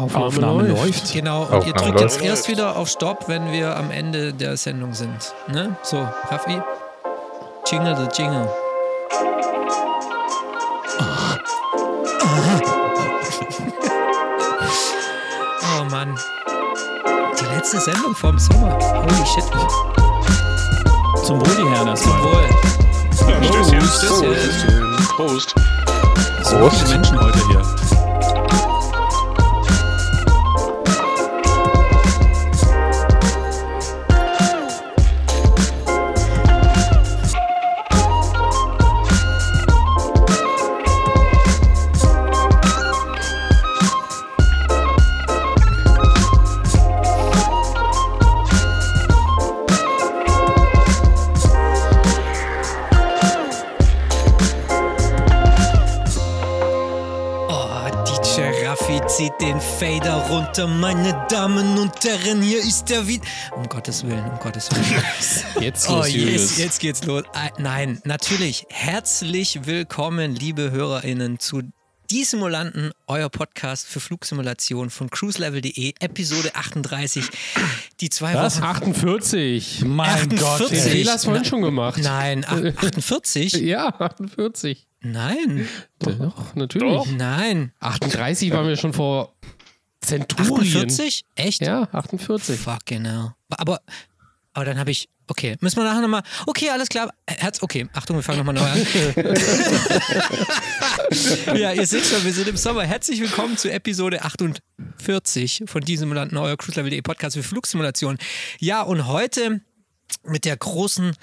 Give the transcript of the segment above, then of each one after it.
Aufnahme, Aufnahme läuft. läuft. Genau, und Auf ihr drückt jetzt läuft. erst wieder auf Stopp, wenn wir am Ende der Sendung sind. Ne? So, Raffi. Jingle the Jingle. Oh Mann. Die letzte Sendung vom Sommer. Holy shit. Zum Wohl, die Herren, erstmal. Wohl. Stößchen. Prost. So Prost. viele Menschen heute hier. Runter, meine Damen und Herren, hier ist der Wied. Um Gottes Willen, um Gottes Willen. Jetzt Oh, geht's yes, jetzt geht's los. Ah, Nein, natürlich. Herzlich willkommen, liebe HörerInnen, zu Die Simulanten, euer Podcast für Flugsimulation von cruiselevel.de, Episode 38. Die zwei Was? Wochen. 48. Mein Gott, 48. Den ey. Fehler hast du vorhin schon gemacht. Nein, ach, 48? Ja, 48. Nein, Doch, natürlich. Doch. nein. 38 waren wir schon vor Zenturien. 48? Echt? Ja, 48. Fucking hell. Aber, aber dann habe ich. Okay, müssen wir nachher nochmal. Okay, alles klar. Herz, okay. Achtung, wir fangen nochmal neu an. ja, ihr seht schon, wir sind im Sommer. Herzlich willkommen zu Episode 48 von diesem Land neuer Cruise-Level.de Podcast für Flugsimulation. Ja, und heute mit der großen,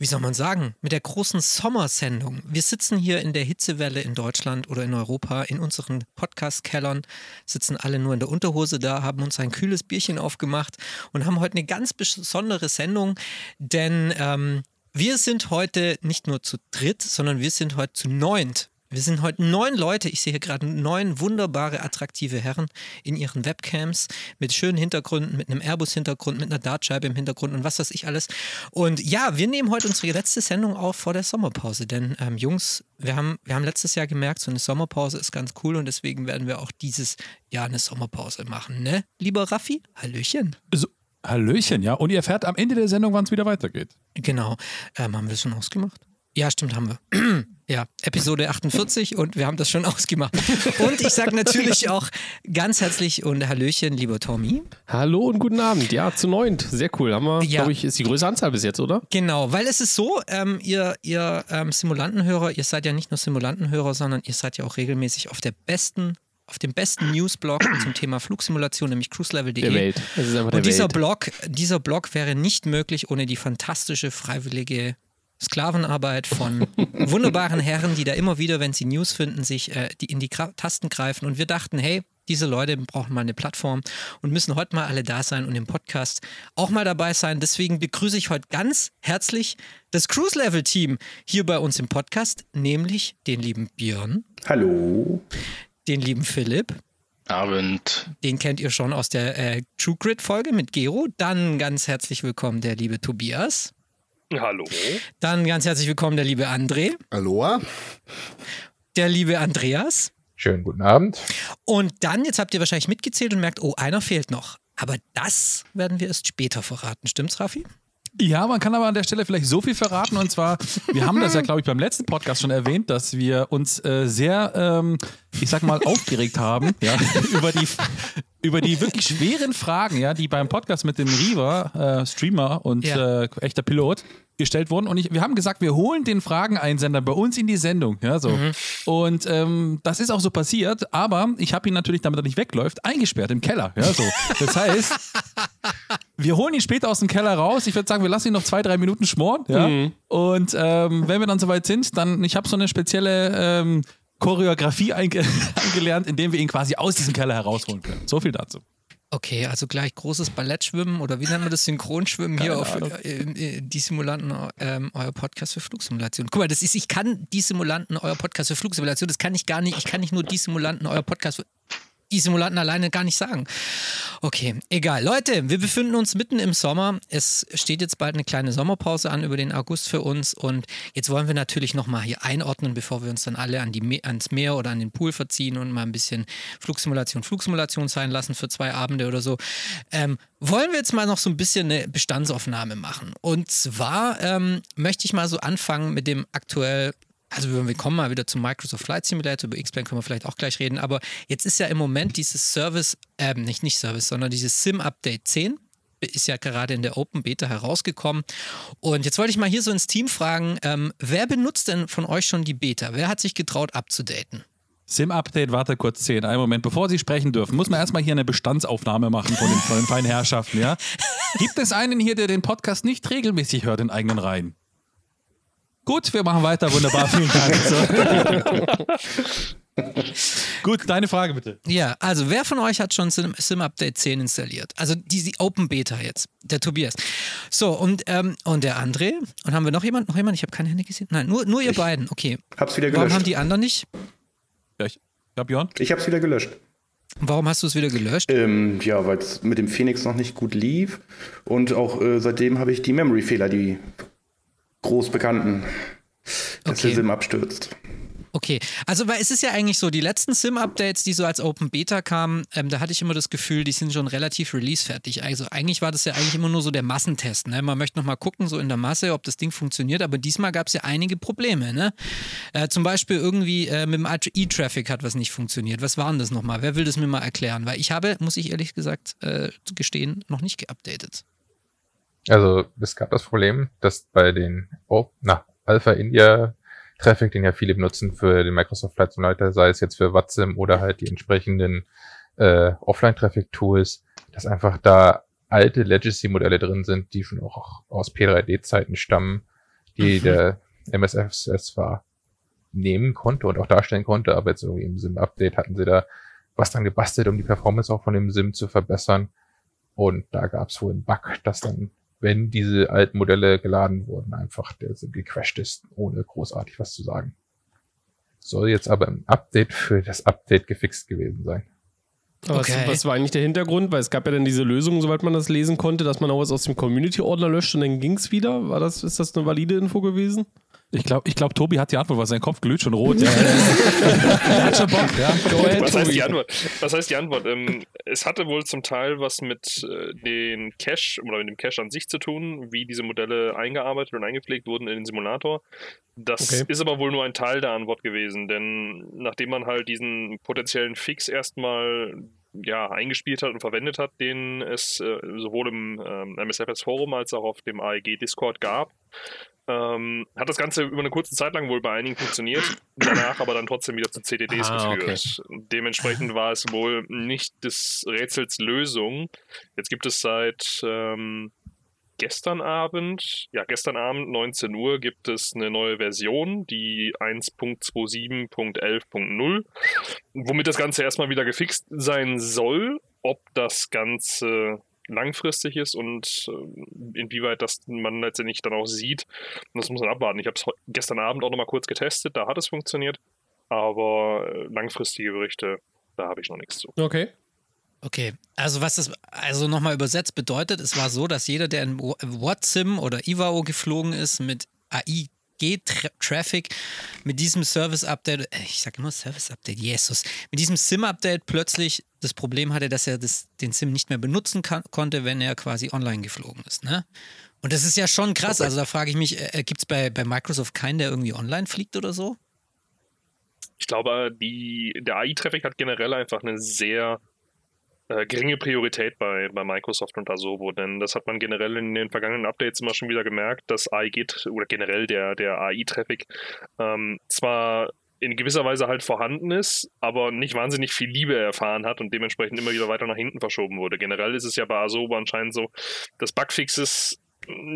wie soll man sagen, mit der großen Sommersendung. Wir sitzen hier in der Hitzewelle in Deutschland oder in Europa in unseren Podcast-Kellern, sitzen alle nur in der Unterhose da, haben uns ein kühles Bierchen aufgemacht und haben heute eine ganz besondere Sendung, denn ähm, wir sind heute nicht nur zu dritt, sondern wir sind heute zu neunt. Wir sind heute neun Leute. Ich sehe hier gerade neun wunderbare, attraktive Herren in ihren Webcams mit schönen Hintergründen, mit einem Airbus-Hintergrund, mit einer Dartscheibe im Hintergrund und was weiß ich alles. Und ja, wir nehmen heute unsere letzte Sendung auf vor der Sommerpause. Denn ähm, Jungs, wir haben, wir haben letztes Jahr gemerkt, so eine Sommerpause ist ganz cool und deswegen werden wir auch dieses Jahr eine Sommerpause machen. Ne? Lieber Raffi, Hallöchen. So, Hallöchen, ja. Und ihr erfährt am Ende der Sendung, wann es wieder weitergeht. Genau. Ähm, haben wir das schon ausgemacht? Ja, stimmt, haben wir. ja, Episode 48 und wir haben das schon ausgemacht. Und ich sage natürlich auch ganz herzlich und Hallöchen, lieber Tommy. Hallo und guten Abend. Ja, zu neunt. Sehr cool. Haben wir, Ja. glaube ich, ist die größte Anzahl bis jetzt, oder? Genau, weil es ist so, ähm, ihr, ihr ähm, Simulantenhörer, ihr seid ja nicht nur Simulantenhörer, sondern ihr seid ja auch regelmäßig auf der besten, auf dem besten Newsblog zum Thema Flugsimulation, nämlich cruiselevel.de. Der Welt. Es ist einfach der Und dieser Welt. Blog, dieser Blog wäre nicht möglich ohne die fantastische freiwillige Sklavenarbeit von wunderbaren Herren, die da immer wieder, wenn sie News finden, sich äh, die in die Gra Tasten greifen. Und wir dachten, hey, diese Leute brauchen mal eine Plattform und müssen heute mal alle da sein und im Podcast auch mal dabei sein. Deswegen begrüße ich heute ganz herzlich das Cruise Level Team hier bei uns im Podcast, nämlich den lieben Björn, Hallo. den lieben Philipp, Abend. den kennt ihr schon aus der äh, True Grid Folge mit Gero. Dann ganz herzlich willkommen der liebe Tobias. Hallo. Dann ganz herzlich willkommen der liebe André, Aloha. der liebe Andreas. Schönen guten Abend. Und dann, jetzt habt ihr wahrscheinlich mitgezählt und merkt, oh, einer fehlt noch. Aber das werden wir erst später verraten. Stimmt's, Raffi? Ja, man kann aber an der Stelle vielleicht so viel verraten. Und zwar, wir haben das ja, glaube ich, beim letzten Podcast schon erwähnt, dass wir uns äh, sehr, ähm, ich sag mal, aufgeregt haben ja, über, die, über die wirklich schweren Fragen, ja, die beim Podcast mit dem Riva, äh, Streamer und Ja. äh, echter Pilot, gestellt wurden. Und ich, wir haben gesagt, wir holen den Frageneinsender bei uns in die Sendung. Ja, so. Und ähm, das ist auch so passiert, aber ich habe ihn natürlich, damit er nicht wegläuft, eingesperrt im Keller. Ja, so. Das heißt, wir holen ihn später aus dem Keller raus. Ich würde sagen, wir lassen ihn noch zwei, drei Minuten schmoren. Ja? Und ähm, wenn wir dann soweit sind, dann, ich habe so eine spezielle ähm, Choreografie einge eingelernt, indem wir ihn quasi aus diesem Keller herausholen können. So viel dazu. Okay, also gleich großes Ballettschwimmen oder wie nennt man das? Synchronschwimmen hier Keine auf Ahnung. äh, die Simulanten, ähm, euer Podcast für Flugsimulation. Guck mal, das ist, ich kann die Simulanten, euer Podcast für Flugsimulation, das kann ich gar nicht. Ich kann nicht nur die Simulanten, euer Podcast für. Die Simulanten alleine gar nicht sagen. Okay, egal. Leute, wir befinden uns mitten im Sommer. Es steht jetzt bald eine kleine Sommerpause an über den August für uns und jetzt wollen wir natürlich nochmal hier einordnen, bevor wir uns dann alle an die, ans Meer oder an den Pool verziehen und mal ein bisschen Flugsimulation, Flugsimulation sein lassen für zwei Abende oder so. Ähm, wollen wir jetzt mal noch so ein bisschen eine Bestandsaufnahme machen. Und zwar ähm, möchte ich mal so anfangen mit dem aktuell also wir kommen mal wieder zum Microsoft Flight Simulator, über X-Plane können wir vielleicht auch gleich reden, aber jetzt ist ja im Moment dieses Service, äh, nicht, nicht Service, sondern dieses Sim-Update 10 ist ja gerade in der Open Beta herausgekommen. Und jetzt wollte ich mal hier so ins Team fragen, ähm, wer benutzt denn von euch schon die Beta? Wer hat sich getraut abzudaten? Sim-Update, warte kurz 10, einen Moment. Bevor Sie sprechen dürfen, muss man erstmal hier eine Bestandsaufnahme machen von den, von den feinen Herrschaften, ja? Gibt es einen hier, der den Podcast nicht regelmäßig hört in eigenen Reihen? Gut, wir machen weiter. Wunderbar, vielen Dank. Gut, deine Frage bitte. Ja, also wer von euch hat schon Sim, Sim Update 10 installiert? Also die, die Open Beta jetzt, der Tobias. So, und, ähm, und der André. Und haben wir noch jemanden? Noch jemand? Ich habe keine Hände gesehen. Nein, nur, nur ihr ich beiden. Okay. Hab's wieder gelöscht. Warum haben die anderen nicht? Ja, ich, ja Björn? Ich hab's wieder gelöscht. Warum hast du es wieder gelöscht? Ähm, ja, weil es mit dem Phoenix noch nicht gut lief. Und auch äh, seitdem habe ich die Memory-Fehler, die groß bekannten, dass Okay. der Sim abstürzt. Okay, also weil es ist ja eigentlich so, die letzten Sim-Updates, die so als Open Beta kamen, ähm, da hatte ich immer das Gefühl, die sind schon relativ release-fertig. Also eigentlich war das ja eigentlich immer nur so der Massentest. Ne? Man möchte nochmal gucken, so in der Masse, ob das Ding funktioniert, aber diesmal gab es ja einige Probleme. Ne? Äh, zum Beispiel irgendwie äh, mit dem E-Traffic hat was nicht funktioniert. Was war denn das nochmal? Wer will das mir mal erklären? Weil ich habe, muss ich ehrlich gesagt äh, gestehen, noch nicht geupdatet. Also es gab das Problem, dass bei den oh, na, Alpha India Traffic, den ja viele benutzen für den Microsoft Flight Simulator, sei es jetzt für Watsim oder halt die entsprechenden äh, Offline-Traffic-Tools, dass einfach da alte Legacy-Modelle drin sind, die schon auch aus P3D-Zeiten stammen, die Mhm. der MSFS zwar nehmen konnte und auch darstellen konnte, aber jetzt irgendwie im Sim-Update hatten sie da was dran gebastelt, um die Performance auch von dem Sim zu verbessern. Und da gab es wohl einen Bug, dass dann, wenn diese alten Modelle geladen wurden, einfach der Sim gecrashed ist, ohne großartig was zu sagen. Soll jetzt aber im Update für das Update gefixt gewesen sein. Aber Okay. was, was war eigentlich der Hintergrund? Weil es gab ja dann diese Lösung, soweit man das lesen konnte, dass man auch was aus dem Community-Ordner löscht und dann ging es wieder. War das, ist das eine valide Info gewesen? Ich glaube, ich glaub, Tobi hat die Antwort, weil sein Kopf glüht schon rot. Ja. Der hat schon Bock, ja. Ahead, Was heißt die Antwort? Was heißt die Antwort? Ähm, es hatte wohl zum Teil was mit äh, den Cache oder mit dem Cache an sich zu tun, wie diese Modelle eingearbeitet und eingepflegt wurden in den Simulator. Das Okay. ist aber wohl nur ein Teil der Antwort gewesen, denn nachdem man halt diesen potenziellen Fix erstmal ja, eingespielt hat und verwendet hat, den es äh, sowohl im ähm, MSFS Forum als auch auf dem AEG Discord gab, ähm, hat das Ganze über eine kurze Zeit lang wohl bei einigen funktioniert, danach aber dann trotzdem wieder zu CDDs Ah, geführt. Dementsprechend war es wohl nicht des Rätsels Lösung. Jetzt gibt es seit ähm, gestern Abend, ja, gestern Abend, 19 Uhr, gibt es eine neue Version, die 1.27.11.0, womit das Ganze erstmal wieder gefixt sein soll. Ob das Ganze langfristig ist und äh, inwieweit das man letztendlich dann auch sieht, das muss man abwarten. Ich habe es gestern Abend auch nochmal kurz getestet, da hat es funktioniert, aber äh, langfristige Berichte, da habe ich noch nichts zu. Okay. Okay, also was das also nochmal übersetzt bedeutet, es war so, dass jeder, der in WhatSim oder IWAO geflogen ist mit AIG-Traffic, mit diesem Service-Update, äh, ich sage immer Service-Update, Jesus, mit diesem SIM-Update plötzlich das Problem hatte, dass er das, den SIM nicht mehr benutzen kann, konnte, wenn er quasi online geflogen ist. Ne? Und das ist ja schon krass. Also da frage ich mich, äh, gibt es bei, bei Microsoft keinen, der irgendwie online fliegt oder so? Ich glaube, die, der AI-Traffic hat generell einfach eine sehr äh, geringe Priorität bei, bei Microsoft und Asobo, denn das hat man generell in den vergangenen Updates immer schon wieder gemerkt, dass AI oder generell der, der AI-Traffic ähm, zwar in gewisser Weise halt vorhanden ist, aber nicht wahnsinnig viel Liebe erfahren hat und dementsprechend immer wieder weiter nach hinten verschoben wurde. Generell ist es ja bei Asobo anscheinend so, dass Bugfixes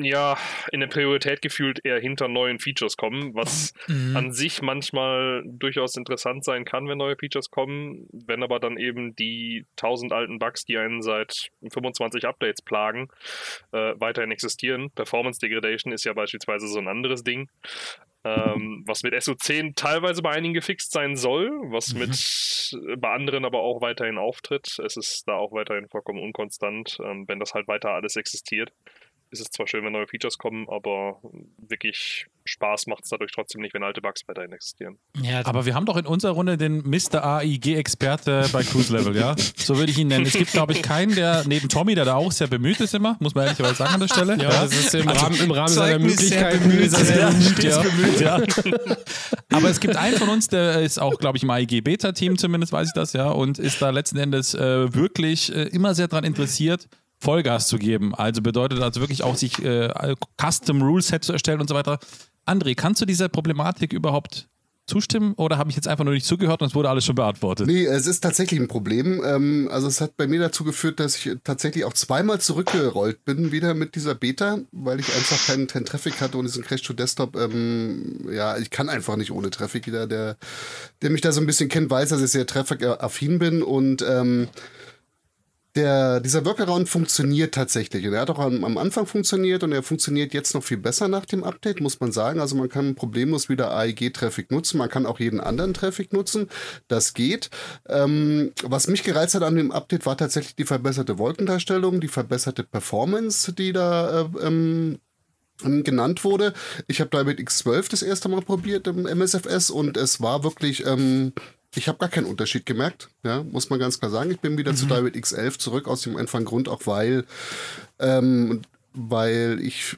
ja in der Priorität gefühlt eher hinter neuen Features kommen, was Mhm. an sich manchmal durchaus interessant sein kann, wenn neue Features kommen, wenn aber dann eben die tausend alten Bugs, die einen seit 25 Updates plagen, äh, weiterhin existieren. Performance Degradation ist ja beispielsweise so ein anderes Ding. Ähm, was mit SO10 teilweise bei einigen gefixt sein soll, was Mhm. mit bei anderen aber auch weiterhin auftritt. Es ist da auch weiterhin vollkommen unkonstant, ähm, wenn das halt weiter alles existiert. Ist es zwar schön, wenn neue Features kommen, aber wirklich Spaß macht es dadurch trotzdem nicht, wenn alte Bugs weiterhin existieren. Ja, Aber wir haben doch in unserer Runde den Mr. AIG-Experte bei Cruise Level, ja? So würde ich ihn nennen. Es gibt, glaube ich, keinen, der neben Tommy, der da auch sehr bemüht ist immer, muss man ehrlicherweise sagen an der Stelle. Ja, das ist im Rahmen, im Rahmen seiner Möglichkeiten bemüht, er Ja, ja. ja. Aber es gibt einen von uns, der ist auch, glaube ich, im AIG-Beta-Team, zumindest weiß ich das, ja, und ist da letzten Endes äh, wirklich äh, immer sehr daran interessiert, Vollgas zu geben. Also bedeutet also wirklich auch, sich äh, Custom Rule Set zu erstellen und so weiter. André, kannst du dieser Problematik überhaupt zustimmen oder habe ich jetzt einfach nur nicht zugehört und es wurde alles schon beantwortet? Nee, es ist tatsächlich ein Problem. Ähm, also es hat bei mir dazu geführt, dass ich tatsächlich auch zweimal zurückgerollt bin, wieder mit dieser Beta, weil ich einfach keinen, keinen Traffic hatte und diesen Crash to Desktop, ähm, ja, ich kann einfach nicht ohne Traffic. Jeder, der, der mich da so ein bisschen kennt, weiß, dass ich sehr traffic-affin bin und ähm, der, dieser Workaround funktioniert tatsächlich. Und er hat auch am, am Anfang funktioniert und er funktioniert jetzt noch viel besser nach dem Update, muss man sagen. Also man kann problemlos wieder AEG-Traffic nutzen. Man kann auch jeden anderen Traffic nutzen. Das geht. Ähm, was mich gereizt hat an dem Update war tatsächlich die verbesserte Wolkendarstellung, die verbesserte Performance, die da äh, ähm, genannt wurde. Ich habe da mit X12 das erste Mal probiert im MSFS und es war wirklich, ähm, ich habe gar keinen Unterschied gemerkt, ja, muss man ganz klar sagen. Ich bin wieder zu DirectX 11 zurück, aus dem einfachen Grund auch, weil, ähm, weil ich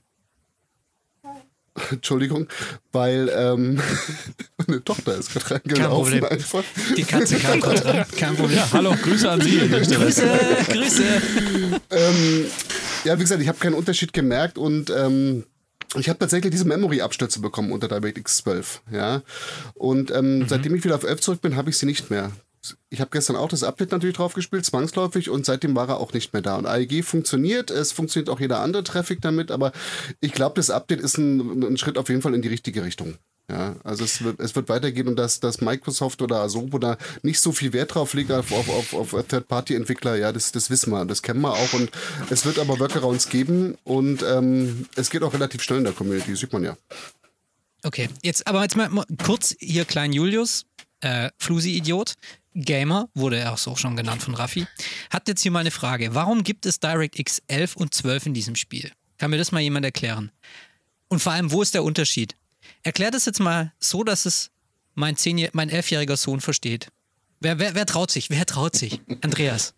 Entschuldigung, weil ähm, meine Tochter ist gerade reingelaufen Problem. einfach. die Katze kam kurz ran. Kein Problem. Ja, hallo, Grüße an Sie an der Stelle. Grüße, Grüße. ähm, ja, wie gesagt, ich habe keinen Unterschied gemerkt und ähm, ich habe tatsächlich diese Memory-Abstürze bekommen unter DirectX 12. Ja? Und ähm, seitdem ich wieder auf 11 zurück bin, habe ich sie nicht mehr. Ich habe gestern auch das Update natürlich drauf gespielt, zwangsläufig, und seitdem war er auch nicht mehr da. Und AEG funktioniert, es funktioniert auch jeder andere Traffic damit, aber ich glaube, das Update ist ein, ein Schritt auf jeden Fall in die richtige Richtung. Ja, also es wird, es wird weitergehen und dass, dass Microsoft oder Asobo da nicht so viel Wert drauf legt auf, auf, auf, auf Third-Party-Entwickler, ja, das, das wissen wir, das kennen wir auch und es wird aber Workarounds geben und ähm, es geht auch relativ schnell in der Community, sieht man ja. Okay, jetzt aber jetzt mal mal kurz hier Klein Julius, äh, Flusi-Idiot, Gamer, wurde er auch so schon genannt von Raffi, hat jetzt hier mal eine Frage. Warum gibt es DirectX 11 und 12 in diesem Spiel? Kann mir das mal jemand erklären? Und vor allem, wo ist der Unterschied? Erklär das jetzt mal so, dass es mein, 10 mein elfjähriger Sohn versteht. Wer, wer, wer traut sich? Wer traut sich? Andreas.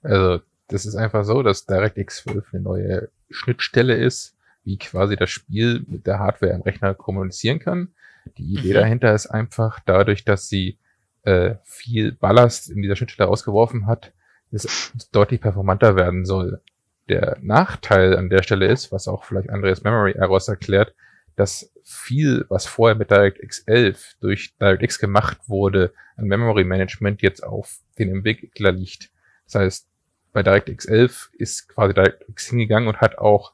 Also, das ist einfach so, dass DirectX 12 eine neue Schnittstelle ist, wie quasi das Spiel mit der Hardware im Rechner kommunizieren kann. Die Idee Mhm. dahinter ist einfach dadurch, dass sie äh, viel Ballast in dieser Schnittstelle ausgeworfen hat, es deutlich performanter werden soll. Der Nachteil an der Stelle ist, was auch vielleicht Andreas Memory Errors erklärt, dass viel, was vorher mit DirectX 11 durch DirectX gemacht wurde, an Memory Management jetzt auf den Entwickler liegt. Das heißt, bei DirectX 11 ist quasi DirectX hingegangen und hat auch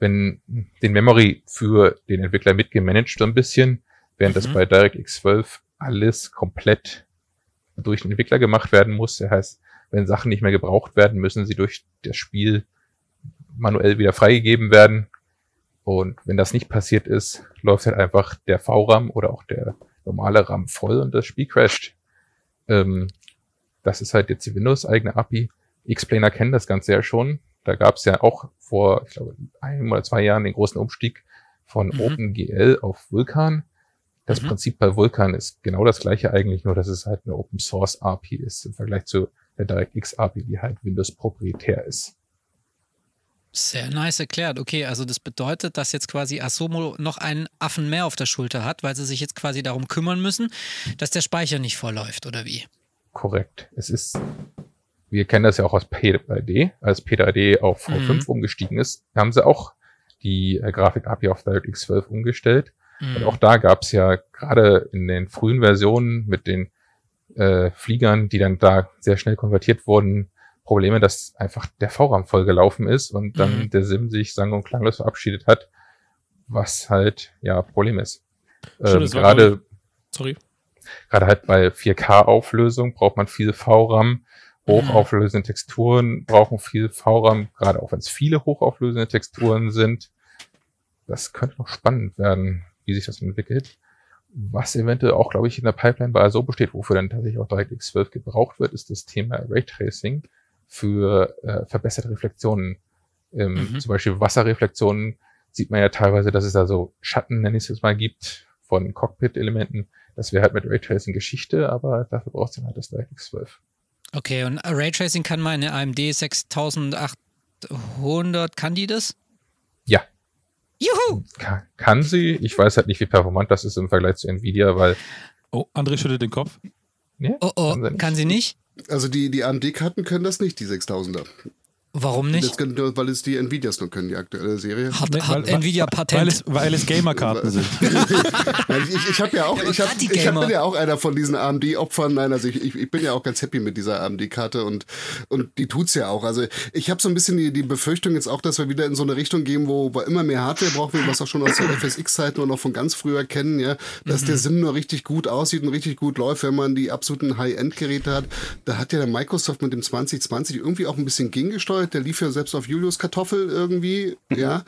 wenn den Memory für den Entwickler mitgemanagt so ein bisschen, während das Mhm. bei DirectX 12 alles komplett durch den Entwickler gemacht werden muss. Das heißt, wenn Sachen nicht mehr gebraucht werden, müssen sie durch das Spiel manuell wieder freigegeben werden. Und wenn das nicht passiert ist, läuft halt einfach der VRAM oder auch der normale RAM voll und das Spiel crasht. Ähm, das ist halt jetzt die Windows-eigene API. X-Planer kennen das Ganze ja schon. Da gab es ja auch vor, ich glaube, einem oder zwei Jahren den großen Umstieg von Mhm. OpenGL auf Vulkan. Das Mhm. Prinzip bei Vulkan ist genau das gleiche eigentlich, nur dass es halt eine Open Source API ist im Vergleich zu der DirectX API, die halt Windows proprietär ist. Sehr nice erklärt. Okay, also das bedeutet, dass jetzt quasi Asomo noch einen Affen mehr auf der Schulter hat, weil sie sich jetzt quasi darum kümmern müssen, dass der Speicher nicht vorläuft, oder wie? Korrekt. Es ist, wir kennen das ja auch aus P3D. Als P3D auf V5 Mhm. umgestiegen ist, haben sie auch die äh, Grafik-API auf DirectX 12 umgestellt. Und Mhm. auch da gab es ja gerade in den frühen Versionen mit den äh, Fliegern, die dann da sehr schnell konvertiert wurden, Probleme, dass einfach der VRAM vollgelaufen ist und dann Mhm. der SIM sich sang- und klanglos verabschiedet hat, was halt ja Problem ist. Stimmt, Ähm, gerade Sorry. gerade halt bei 4K-Auflösung braucht man viel VRAM. Hochauflösende Texturen brauchen viel VRAM, gerade auch wenn es viele hochauflösende Texturen sind. Das könnte noch spannend werden. wie sich das entwickelt. Was eventuell auch, glaube ich, in der Pipeline bei so besteht, wofür dann tatsächlich auch DirectX 12 gebraucht wird, ist das Thema Raytracing für äh, verbesserte Reflexionen. Ähm, Mhm. Zum Beispiel Wasserreflexionen sieht man ja teilweise, dass es da so Schatten, nenne ich es jetzt mal, gibt von Cockpit-Elementen. Das wäre halt mit Raytracing Geschichte, aber dafür brauchst du dann halt das DirectX 12. Okay, und Raytracing kann meine AMD 6800, kann die das? Ja. Juhu! Kann, kann sie. Ich weiß halt nicht, wie performant das ist im Vergleich zu Nvidia, weil Oh, André schüttelt den Kopf. ne, Oh oh, Kann sie nicht. kann sie nicht? Also die, die AMD-Karten können das nicht, die 6000er. Warum nicht? nur, weil es die Nvidias nur können, die aktuelle Serie. Hat, Nee, hat weil- Nvidia Weil Patent. es, weil es Gamer-Karten sind. Ich ich, habe ja auch, Ja, ich, hab, ich hab, bin ja auch einer von diesen AMD-Opfern. Nein, also ich, ich, ich bin ja auch ganz happy mit dieser AMD-Karte und, und die tut's ja auch. Also ich habe so ein bisschen die, die Befürchtung jetzt auch, dass wir wieder in so eine Richtung gehen, wo wir immer mehr Hardware brauchen, was auch schon aus der FSX-Zeiten und noch von ganz früher kennen, ja, dass der Sim nur richtig gut aussieht und richtig gut läuft, wenn man die absoluten High-End-Geräte hat. Da hat ja der Microsoft mit dem 2020 irgendwie auch ein bisschen gegengesteuert. Der lief ja selbst auf Julius Kartoffel irgendwie, ja,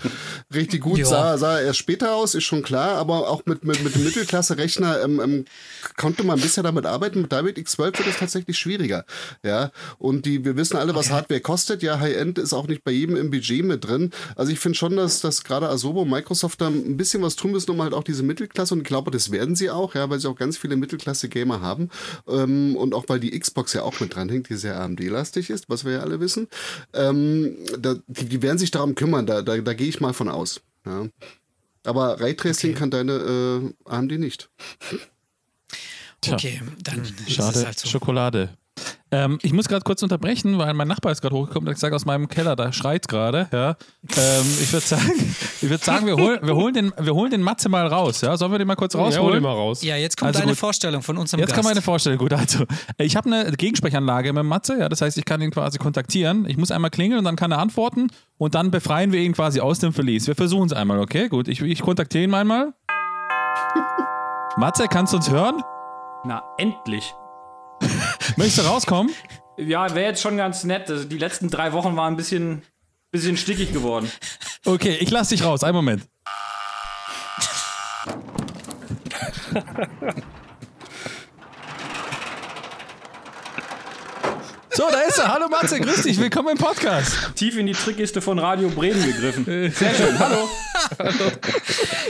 richtig gut sah, sah er erst später aus, ist schon klar, aber auch mit, mit, mit dem Mittelklasse-Rechner ähm, ähm, konnte man bisher damit arbeiten. Mit David X12 wird es tatsächlich schwieriger. Ja, und die, wir wissen alle, was Hardware kostet. Ja, High-End ist auch nicht bei jedem im Budget mit drin. Also ich finde schon, dass, dass gerade Asobo und Microsoft da ein bisschen was tun müssen, um halt auch diese Mittelklasse, und ich glaube, das werden sie auch, ja, weil sie auch ganz viele Mittelklasse-Gamer haben. Ähm, und auch weil die Xbox ja auch mit dranhängt, die sehr AMD-lastig ist, was wir ja alle wissen. Ähm, da, die, die werden sich darum kümmern, da, da, da gehe ich mal von aus. Ja. Aber Raytracing Okay. kann deine äh, AMD nicht. Tja, Okay, dann ist es schade. halt so. Schokolade. Ähm, ich muss gerade kurz unterbrechen, weil mein Nachbar ist gerade hochgekommen und hat gesagt, aus meinem Keller, da schreit gerade. Ja. Ähm, ich würde sagen, ich würd sagen wir, hol, wir, holen den, wir holen den Matze mal raus. Ja. Sollen wir den mal kurz Ja, hol rausholen? den mal raus. Ja, jetzt kommt Also eine gut. Vorstellung von unserem Jetzt Gast. kann man eine Vorstellung. Gut, also ich habe eine Gegensprechanlage mit Matze, ja, das heißt, ich kann ihn quasi kontaktieren. Ich muss einmal klingeln und dann kann er antworten und dann befreien wir ihn quasi aus dem Verlies. Wir versuchen es einmal, okay? Gut, ich, ich kontaktiere ihn einmal. Matze, kannst du uns hören? Na, endlich. Möchtest du rauskommen? Ja, wäre jetzt schon ganz nett. Also Die letzten drei Wochen waren ein bisschen, bisschen stickig geworden. Okay, ich lass dich raus. Einen Moment. So, da ist er. Hallo Matze, grüß dich. Willkommen im Podcast. Tief in die Trickkiste von Radio Bremen gegriffen. Sehr schön, hallo.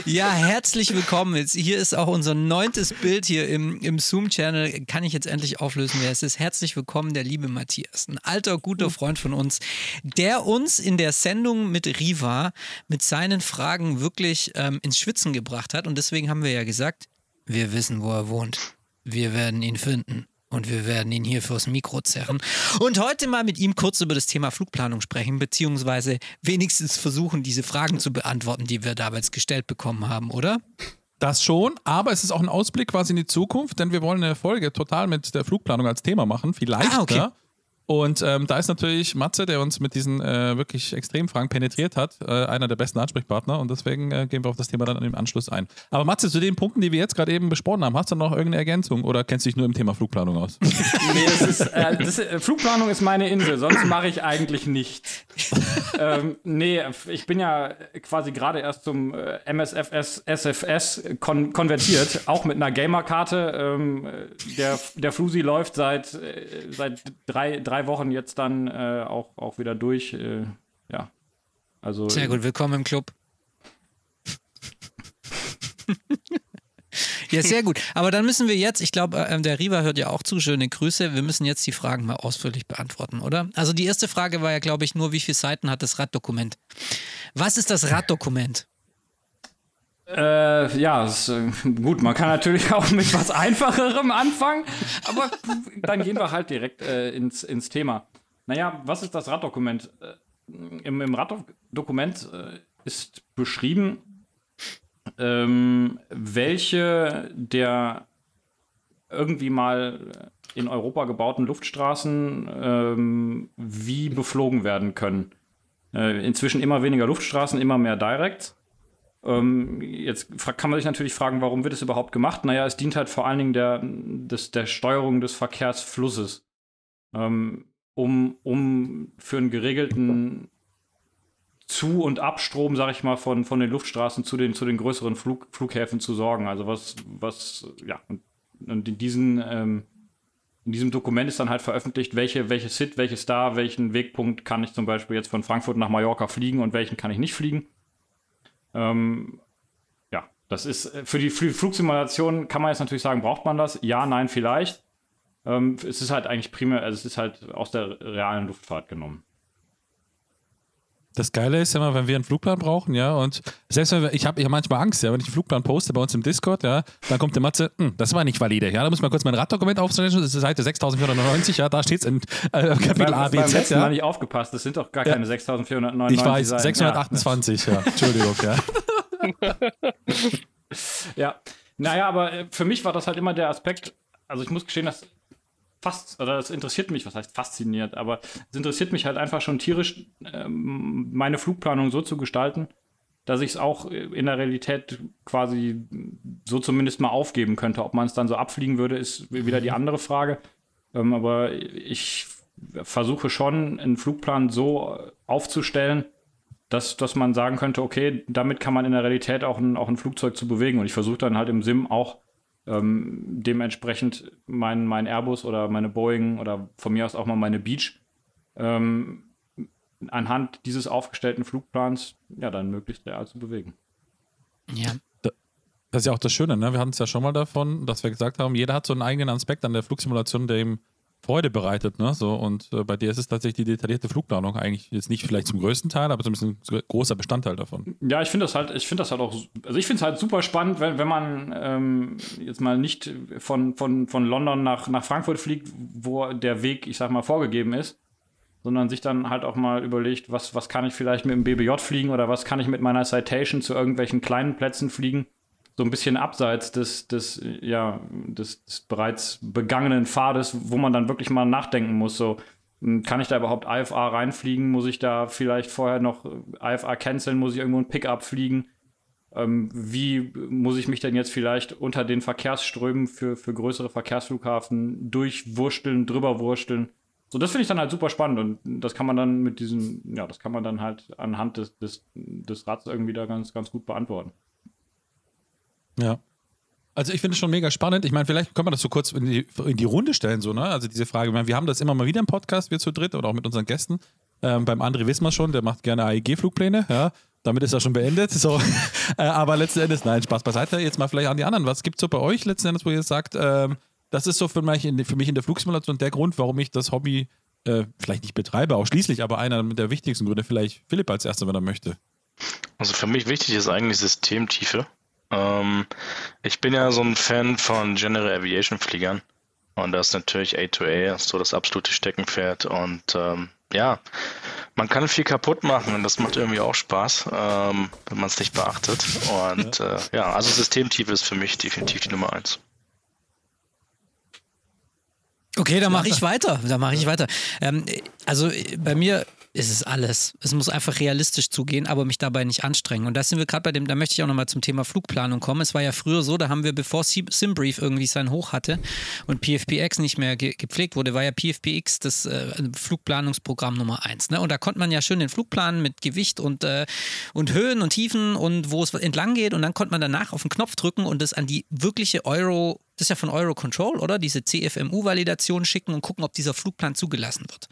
Ja, herzlich willkommen. Jetzt, hier ist auch unser neuntes Bild hier im, im Zoom-Channel. Kann ich jetzt endlich auflösen, wer es ist. Herzlich willkommen, der liebe Matthias. Ein alter, guter Freund von uns, der uns in der Sendung mit Riva mit seinen Fragen wirklich ähm, ins Schwitzen gebracht hat. Und deswegen haben wir ja gesagt, wir wissen, wo er wohnt. Wir werden ihn finden. Und wir werden ihn hier fürs Mikro zerren. Und heute mal mit ihm kurz über das Thema Flugplanung sprechen, beziehungsweise wenigstens versuchen, diese Fragen zu beantworten, die wir damals gestellt bekommen haben, oder? Das schon, aber es ist auch ein Ausblick quasi in die Zukunft, denn wir wollen eine Folge total mit der Flugplanung als Thema machen. Vielleicht. Ah, okay. Und ähm, da ist natürlich Matze, der uns mit diesen äh, wirklich extremen Fragen penetriert hat, äh, einer der besten Ansprechpartner. Und deswegen äh, gehen wir auf das Thema dann im Anschluss ein. Aber Matze, zu den Punkten, die wir jetzt gerade eben besprochen haben, hast du noch irgendeine Ergänzung oder kennst du dich nur im Thema Flugplanung aus? Nee, es ist, äh, das, äh, Flugplanung ist meine Insel, sonst mache ich eigentlich nichts. ähm, nee, ich bin ja quasi gerade erst zum äh, MSFS SFS kon konvertiert, auch mit einer Gamer-Karte. Ähm, der, der Flusi läuft seit, äh, seit drei, drei Wochen jetzt dann äh, auch, auch wieder durch. Äh, ja. Also, Sehr gut, willkommen im Club. ja, sehr gut. Aber dann müssen wir jetzt, ich glaube, äh, der Riva hört ja auch zu, schöne Grüße. Wir müssen jetzt die Fragen mal ausführlich beantworten, oder? Also die erste Frage war ja, glaube ich, nur, wie viele Seiten hat das Raddokument? Was ist das Raddokument? Äh, ja, ist, äh, gut, man kann natürlich auch mit was Einfacherem anfangen, aber dann gehen wir halt direkt äh, ins, ins Thema. Naja, was ist das Raddokument? Äh, Im, im Raddokument äh, ist beschrieben, ähm, welche der irgendwie mal in Europa gebauten Luftstraßen ähm, wie beflogen werden können. Inzwischen immer weniger Luftstraßen, immer mehr Directs. Ähm, jetzt kann man sich natürlich fragen, warum wird es überhaupt gemacht? Naja, es dient halt vor allen Dingen der, des, der Steuerung des Verkehrsflusses. Ähm, um, um für einen geregelten Zu- und Abstrom, sag ich mal, von, von den Luftstraßen zu den, zu den größeren Flug, Flughäfen zu sorgen. Also was, was, ja, und, in diesen, ähm, in diesem Dokument ist dann halt veröffentlicht, welche, welche SIT, welche Star, welchen Wegpunkt kann ich zum Beispiel jetzt von Frankfurt nach Mallorca fliegen und welchen kann ich nicht fliegen. Ähm, ja, das ist äh, für die Fl Flugsimulation kann man jetzt natürlich sagen, braucht man das? Ja, nein, vielleicht. Ähm, es ist halt eigentlich primär, also es ist halt aus der realen Luftfahrt genommen. Das Geile ist ja immer, wenn wir einen Flugplan brauchen, ja, und selbst wenn wir, ich habe ich hab manchmal Angst, ja, wenn ich einen Flugplan poste bei uns im Discord, ja, dann kommt der Matze, hm, das war nicht valide, ja, da muss ich mal kurz mein Raddokument aufstellen, das ist Seite 6499, ja, da steht es in äh, Kapitel A, B, Z, Mal ja. nicht aufgepasst, das sind doch gar Ja. keine 6499 Ich weiß, Seiten. 628, ja, Entschuldigung, ja. Ja, naja, aber äh, für mich war das halt immer der Aspekt, also ich muss gestehen, dass fast, oder das interessiert mich, was heißt fasziniert, aber es interessiert mich halt einfach schon tierisch, ähm, meine Flugplanung so zu gestalten, dass ich es auch in der Realität quasi so zumindest mal aufgeben könnte. Ob man es dann so abfliegen würde, ist wieder die andere Frage. Ähm, aber ich versuche schon, einen Flugplan so aufzustellen, dass, dass man sagen könnte, okay, damit kann man in der Realität auch ein, auch ein Flugzeug zu bewegen. Und ich versuche dann halt im Sim auch ähm, dementsprechend mein, mein Airbus oder meine Boeing oder von mir aus auch mal meine Beach ähm, anhand dieses aufgestellten Flugplans ja dann möglichst real zu bewegen. Ja. Das ist ja auch das Schöne, ne? Wir hatten es ja schon mal davon, dass wir gesagt haben, jeder hat so einen eigenen Aspekt an der Flugsimulation, der ihm Freude bereitet, ne? So, und äh, bei dir ist es tatsächlich die detaillierte Flugplanung eigentlich jetzt nicht vielleicht zum größten Teil, aber zumindest ein großer Bestandteil davon. Ja, ich finde das halt, ich finde das halt auch, also ich finde es halt super spannend, wenn, wenn man ähm, jetzt mal nicht von, von, von London nach, nach Frankfurt fliegt, wo der Weg, ich sag mal, vorgegeben ist, sondern sich dann halt auch mal überlegt, was, was kann ich vielleicht mit dem BBJ fliegen oder was kann ich mit meiner Citation zu irgendwelchen kleinen Plätzen fliegen. So ein bisschen abseits des, des, ja, des, des bereits begangenen Pfades, wo man dann wirklich mal nachdenken muss. So, hm, kann ich da überhaupt IFA reinfliegen? Muss ich da vielleicht vorher noch IFA canceln? Muss ich irgendwo ein Pickup fliegen? Ähm, wie muss ich mich denn jetzt vielleicht unter den Verkehrsströmen für, für größere Verkehrsflughafen durchwursteln, drüberwursteln? So, das finde ich dann halt super spannend und das kann man dann mit diesem, ja, das kann man dann halt anhand des, des, des Rads irgendwie da ganz, ganz gut beantworten. Ja. Also ich finde es schon mega spannend. Ich meine, vielleicht können wir das so kurz in die, in die Runde stellen, so, ne? Also diese Frage, ich meine, wir haben das immer mal wieder im Podcast, wir zu dritt oder auch mit unseren Gästen. Ähm, beim André wissen wir schon, der macht gerne AEG-Flugpläne, ja. Damit ist er schon beendet. So. äh, aber letzten Endes, nein, Spaß beiseite. Jetzt mal vielleicht an die anderen. Was gibt es so bei euch letzten Endes, wo ihr sagt, ähm, das ist so für mich, in, für mich in der Flugsimulation der Grund, warum ich das Hobby äh, vielleicht nicht betreibe, auch schließlich, aber einer der wichtigsten Gründe, vielleicht Philipp als erster, wenn er möchte. Also für mich wichtig ist eigentlich Systemtiefe. Ähm, ich bin ja so ein Fan von General Aviation Fliegern und das ist natürlich A2A so das absolute Steckenpferd und ähm, ja, man kann viel kaputt machen und das macht irgendwie auch Spaß, ähm, wenn man es nicht beachtet und ja. Äh, ja, also Systemtiefe ist für mich definitiv die Nummer eins. Okay, dann mache ich weiter. Da mache ich weiter. Ähm, also äh, bei mir ist es alles. Es muss einfach realistisch zugehen, aber mich dabei nicht anstrengen. Und da sind wir gerade bei dem, da möchte ich auch nochmal zum Thema Flugplanung kommen. Es war ja früher so, da haben wir, bevor Simbrief irgendwie sein Hoch hatte und PFPX nicht mehr ge gepflegt wurde, war ja PFPX das äh, Flugplanungsprogramm Nummer eins. Ne? Und da konnte man ja schön den Flugplan mit Gewicht und, äh, und Höhen und Tiefen und wo es entlang geht und dann konnte man danach auf den Knopf drücken und das an die wirkliche Euro das ist ja von Eurocontrol, oder? Diese CFMU-Validation schicken und gucken, ob dieser Flugplan zugelassen wird.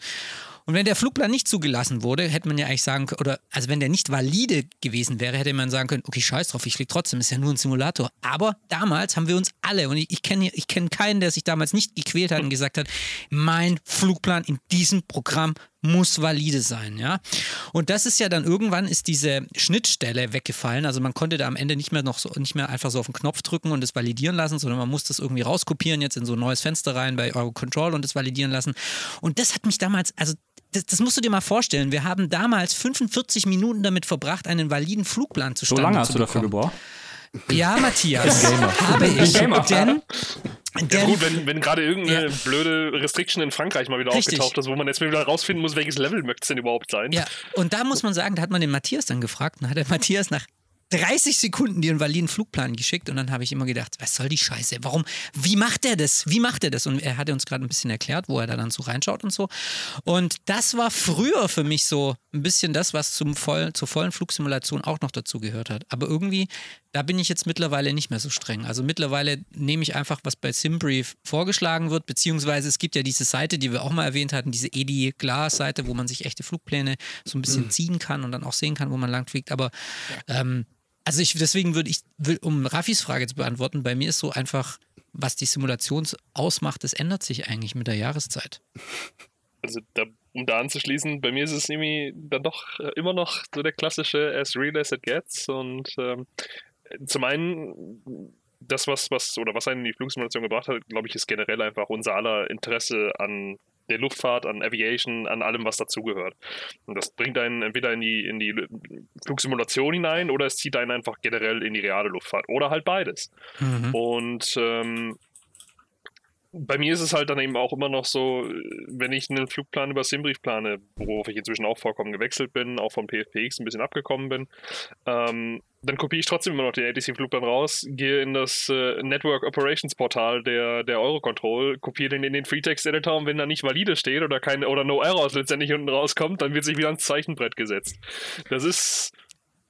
Und wenn der Flugplan nicht zugelassen wurde, hätte man ja eigentlich sagen können, oder also wenn der nicht valide gewesen wäre, hätte man sagen können, okay, scheiß drauf, ich fliege trotzdem, ist ja nur ein Simulator. Aber damals haben wir uns alle, und ich, ich kenne ich kenn keinen, der sich damals nicht gequält hat und gesagt hat, mein Flugplan in diesem Programm muss valide sein, ja. Und das ist ja dann irgendwann ist diese Schnittstelle weggefallen. Also man konnte da am Ende nicht mehr noch so, nicht mehr einfach so auf den Knopf drücken und es validieren lassen, sondern man muss das irgendwie rauskopieren, jetzt in so ein neues Fenster rein bei Eurocontrol und es validieren lassen. Und das hat mich damals, also das, das, musst du dir mal vorstellen. Wir haben damals 45 Minuten damit verbracht, einen validen Flugplan zu So lange hast du dafür gebraucht? Ja, Matthias, habe ich. Denn, ja, gut, wenn, wenn gerade irgendeine blöde Restriction in Frankreich mal wieder Richtig. aufgetaucht ist, wo man jetzt mal wieder rausfinden muss, welches Level möchte es denn überhaupt sein. Ja, und da muss man sagen, da hat man den Matthias dann gefragt, und hat der Matthias nach 30 Sekunden einen validen Flugplan geschickt und dann habe ich immer gedacht, was soll die Scheiße? Warum? Wie macht er das? Wie macht er das? Und er hatte uns gerade ein bisschen erklärt, wo er da dann so reinschaut und so. Und das war früher für mich so ein bisschen das, was zum voll, zur vollen Flugsimulation auch noch dazu gehört hat. Aber irgendwie, da bin ich jetzt mittlerweile nicht mehr so streng. Also mittlerweile nehme ich einfach, was bei Simbrief vorgeschlagen wird, beziehungsweise es gibt ja diese Seite, die wir auch mal erwähnt hatten, diese Edi Glas Seite, wo man sich echte Flugpläne so ein bisschen ziehen kann und dann auch sehen kann, wo man lang fliegt. Aber ähm, also ich, deswegen würde ich, um Raffis Frage zu beantworten, bei mir ist so einfach, was die Simulation ausmacht, das ändert sich eigentlich mit der Jahreszeit. Also da, um da anzuschließen, bei mir ist es irgendwie dann doch äh, immer noch so der klassische as real as it gets und ähm, zum einen das, was, was, oder was einen in die Flugsimulation gebracht hat, glaube ich, ist generell einfach unser aller Interesse an der Luftfahrt, an Aviation, an allem, was dazugehört. Und das bringt einen entweder in die, in die Flugsimulation hinein oder es zieht einen einfach generell in die reale Luftfahrt. Oder halt beides. Mhm. Und ähm, bei mir ist es halt dann eben auch immer noch so, wenn ich einen Flugplan über Simbrief plane, worauf ich inzwischen auch vollkommen gewechselt bin, auch vom PFPX ein bisschen abgekommen bin, ähm, dann kopiere ich trotzdem immer noch den ATC-Flugplan raus, gehe in das äh, Network Operations Portal der, der Eurocontrol, kopiere den in den Freetext-Editor und wenn da nicht valide steht oder kein oder No Errors letztendlich unten rauskommt, dann wird sich wieder ans Zeichenbrett gesetzt. Das ist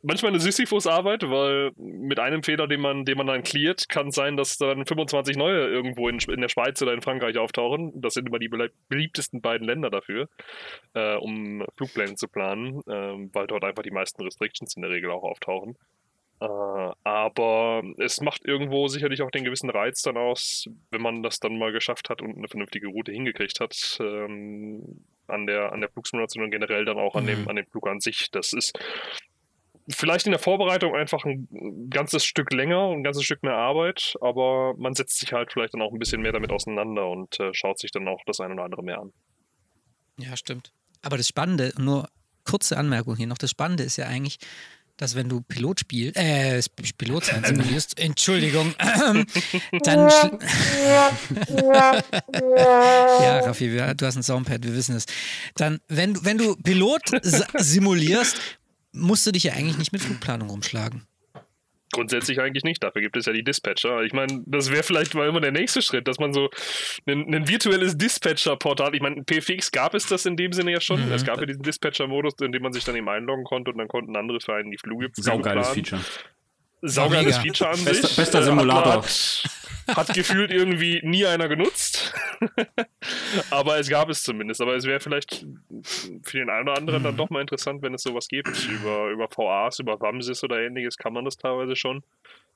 manchmal eine Sisyphus-Arbeit, weil mit einem Fehler, den man, den man dann cleart, kann es sein, dass dann 25 neue irgendwo in, in, der Schweiz oder in Frankreich auftauchen. Das sind immer die beliebtesten beiden Länder dafür, äh, um Flugpläne zu planen, äh, weil dort einfach die meisten Restrictions in der Regel auch auftauchen. Äh, aber es macht irgendwo sicherlich auch den gewissen Reiz dann aus, wenn man das dann mal geschafft hat und eine vernünftige Route hingekriegt hat. Ähm, an der, an der Flugsimulation und generell dann auch an, dem, an dem Flug an sich. Das ist vielleicht in der Vorbereitung einfach ein ganzes Stück länger, ein ganzes Stück mehr Arbeit, aber man setzt sich halt vielleicht dann auch ein bisschen mehr damit auseinander und äh, schaut sich dann auch das eine oder andere mehr an. Ja, stimmt. Aber das Spannende, nur kurze Anmerkung hier noch, das Spannende ist ja eigentlich, dass wenn du Pilot spielst, äh, Pilot sein simulierst, Entschuldigung, dann. ja, Raffi, du hast ein Soundpad, wir wissen es. Dann, wenn, wenn du Pilot simulierst, musst du dich ja eigentlich nicht mit Flugplanung rumschlagen. Grundsätzlich eigentlich nicht. Dafür gibt es ja die Dispatcher. Ich meine, das wäre vielleicht mal immer der nächste Schritt, dass man so ein, ein virtuelles Dispatcher-Portal. Ich meine, PFX gab es das in dem Sinne ja schon. Mhm. Es gab ja diesen Dispatcher-Modus, in dem man sich dann eben einloggen konnte und dann konnten andere für einen die Flüge. Saugeiles Feature. Saugeiles Feature an bester, sich. Bester Simulator. Hat, hat gefühlt irgendwie nie einer genutzt. Aber es gab es zumindest. Aber es wäre vielleicht für den einen oder anderen dann doch mal interessant, wenn es sowas gibt. Über, über VAs, über WAMSIS oder ähnliches kann man das teilweise schon.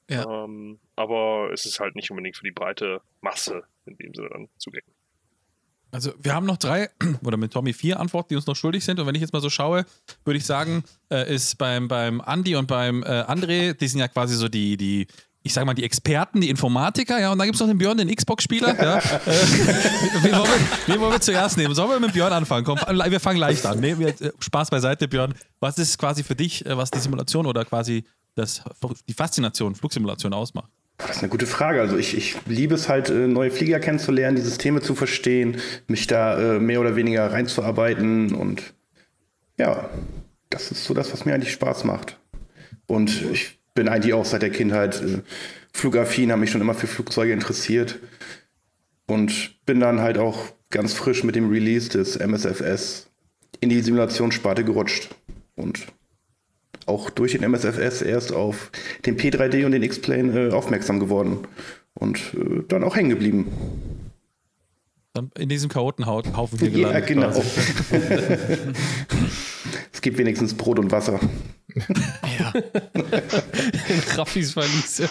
Ja. Ähm, aber es ist halt nicht unbedingt für die breite Masse in dem Sinne dann zugänglich. Also wir haben noch drei oder mit Tommy vier Antworten, die uns noch schuldig sind. Und wenn ich jetzt mal so schaue, würde ich sagen, äh, ist beim, beim Andy und beim äh, André, die sind ja quasi so die, die, ich sag mal, die Experten, die Informatiker, ja, und dann gibt es noch den Björn, den Xbox-Spieler. Ja. äh, wen, wollen wir, wen wollen wir zuerst nehmen? Sollen wir mit Björn anfangen? Komm, wir fangen leicht an. Nee, wir, Spaß beiseite, Björn. Was ist quasi für dich, äh, was die Simulation oder quasi das, die Faszination, Flugsimulation ausmacht? Das ist eine gute Frage. Also ich, ich liebe es halt, äh, neue Flieger kennenzulernen, die Systeme zu verstehen, mich da äh, mehr oder weniger reinzuarbeiten und ja, das ist so das, was mir eigentlich Spaß macht. Und ich bin eigentlich auch seit der Kindheit äh, flugaffin, habe mich schon immer für Flugzeuge interessiert und bin dann halt auch ganz frisch mit dem Release des MSFS in die Simulationssparte gerutscht und auch durch den MSFS erst auf den P3D und den X-Plane äh, aufmerksam geworden und äh, dann auch hängen geblieben. Dann in diesem Chaotenhaufen hier gelandet. Ja, genau. es gibt wenigstens Brot und Wasser. Ja. In Raffis Verlies.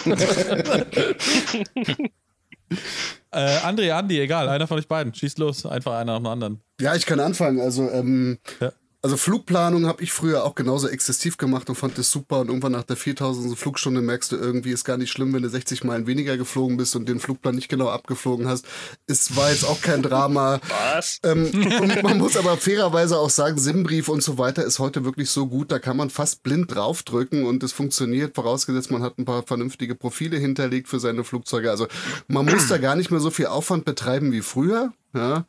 äh, André, Andi, egal, einer von euch beiden. Schießt los, einfach einer nach dem anderen. Ja, ich kann anfangen. Also, ähm, Ja. Also Flugplanung habe ich früher auch genauso exzessiv gemacht und fand das super. Und irgendwann nach der 4000. Flugstunde merkst du irgendwie, ist gar nicht schlimm, wenn du 60 Meilen weniger geflogen bist und den Flugplan nicht genau abgeflogen hast. Es war jetzt auch kein Drama. Was? Ähm, und man muss aber fairerweise auch sagen, Simbrief und so weiter ist heute wirklich so gut, da kann man fast blind draufdrücken und es funktioniert, vorausgesetzt man hat ein paar vernünftige Profile hinterlegt für seine Flugzeuge. Also man muss da gar nicht mehr so viel Aufwand betreiben wie früher. Ja,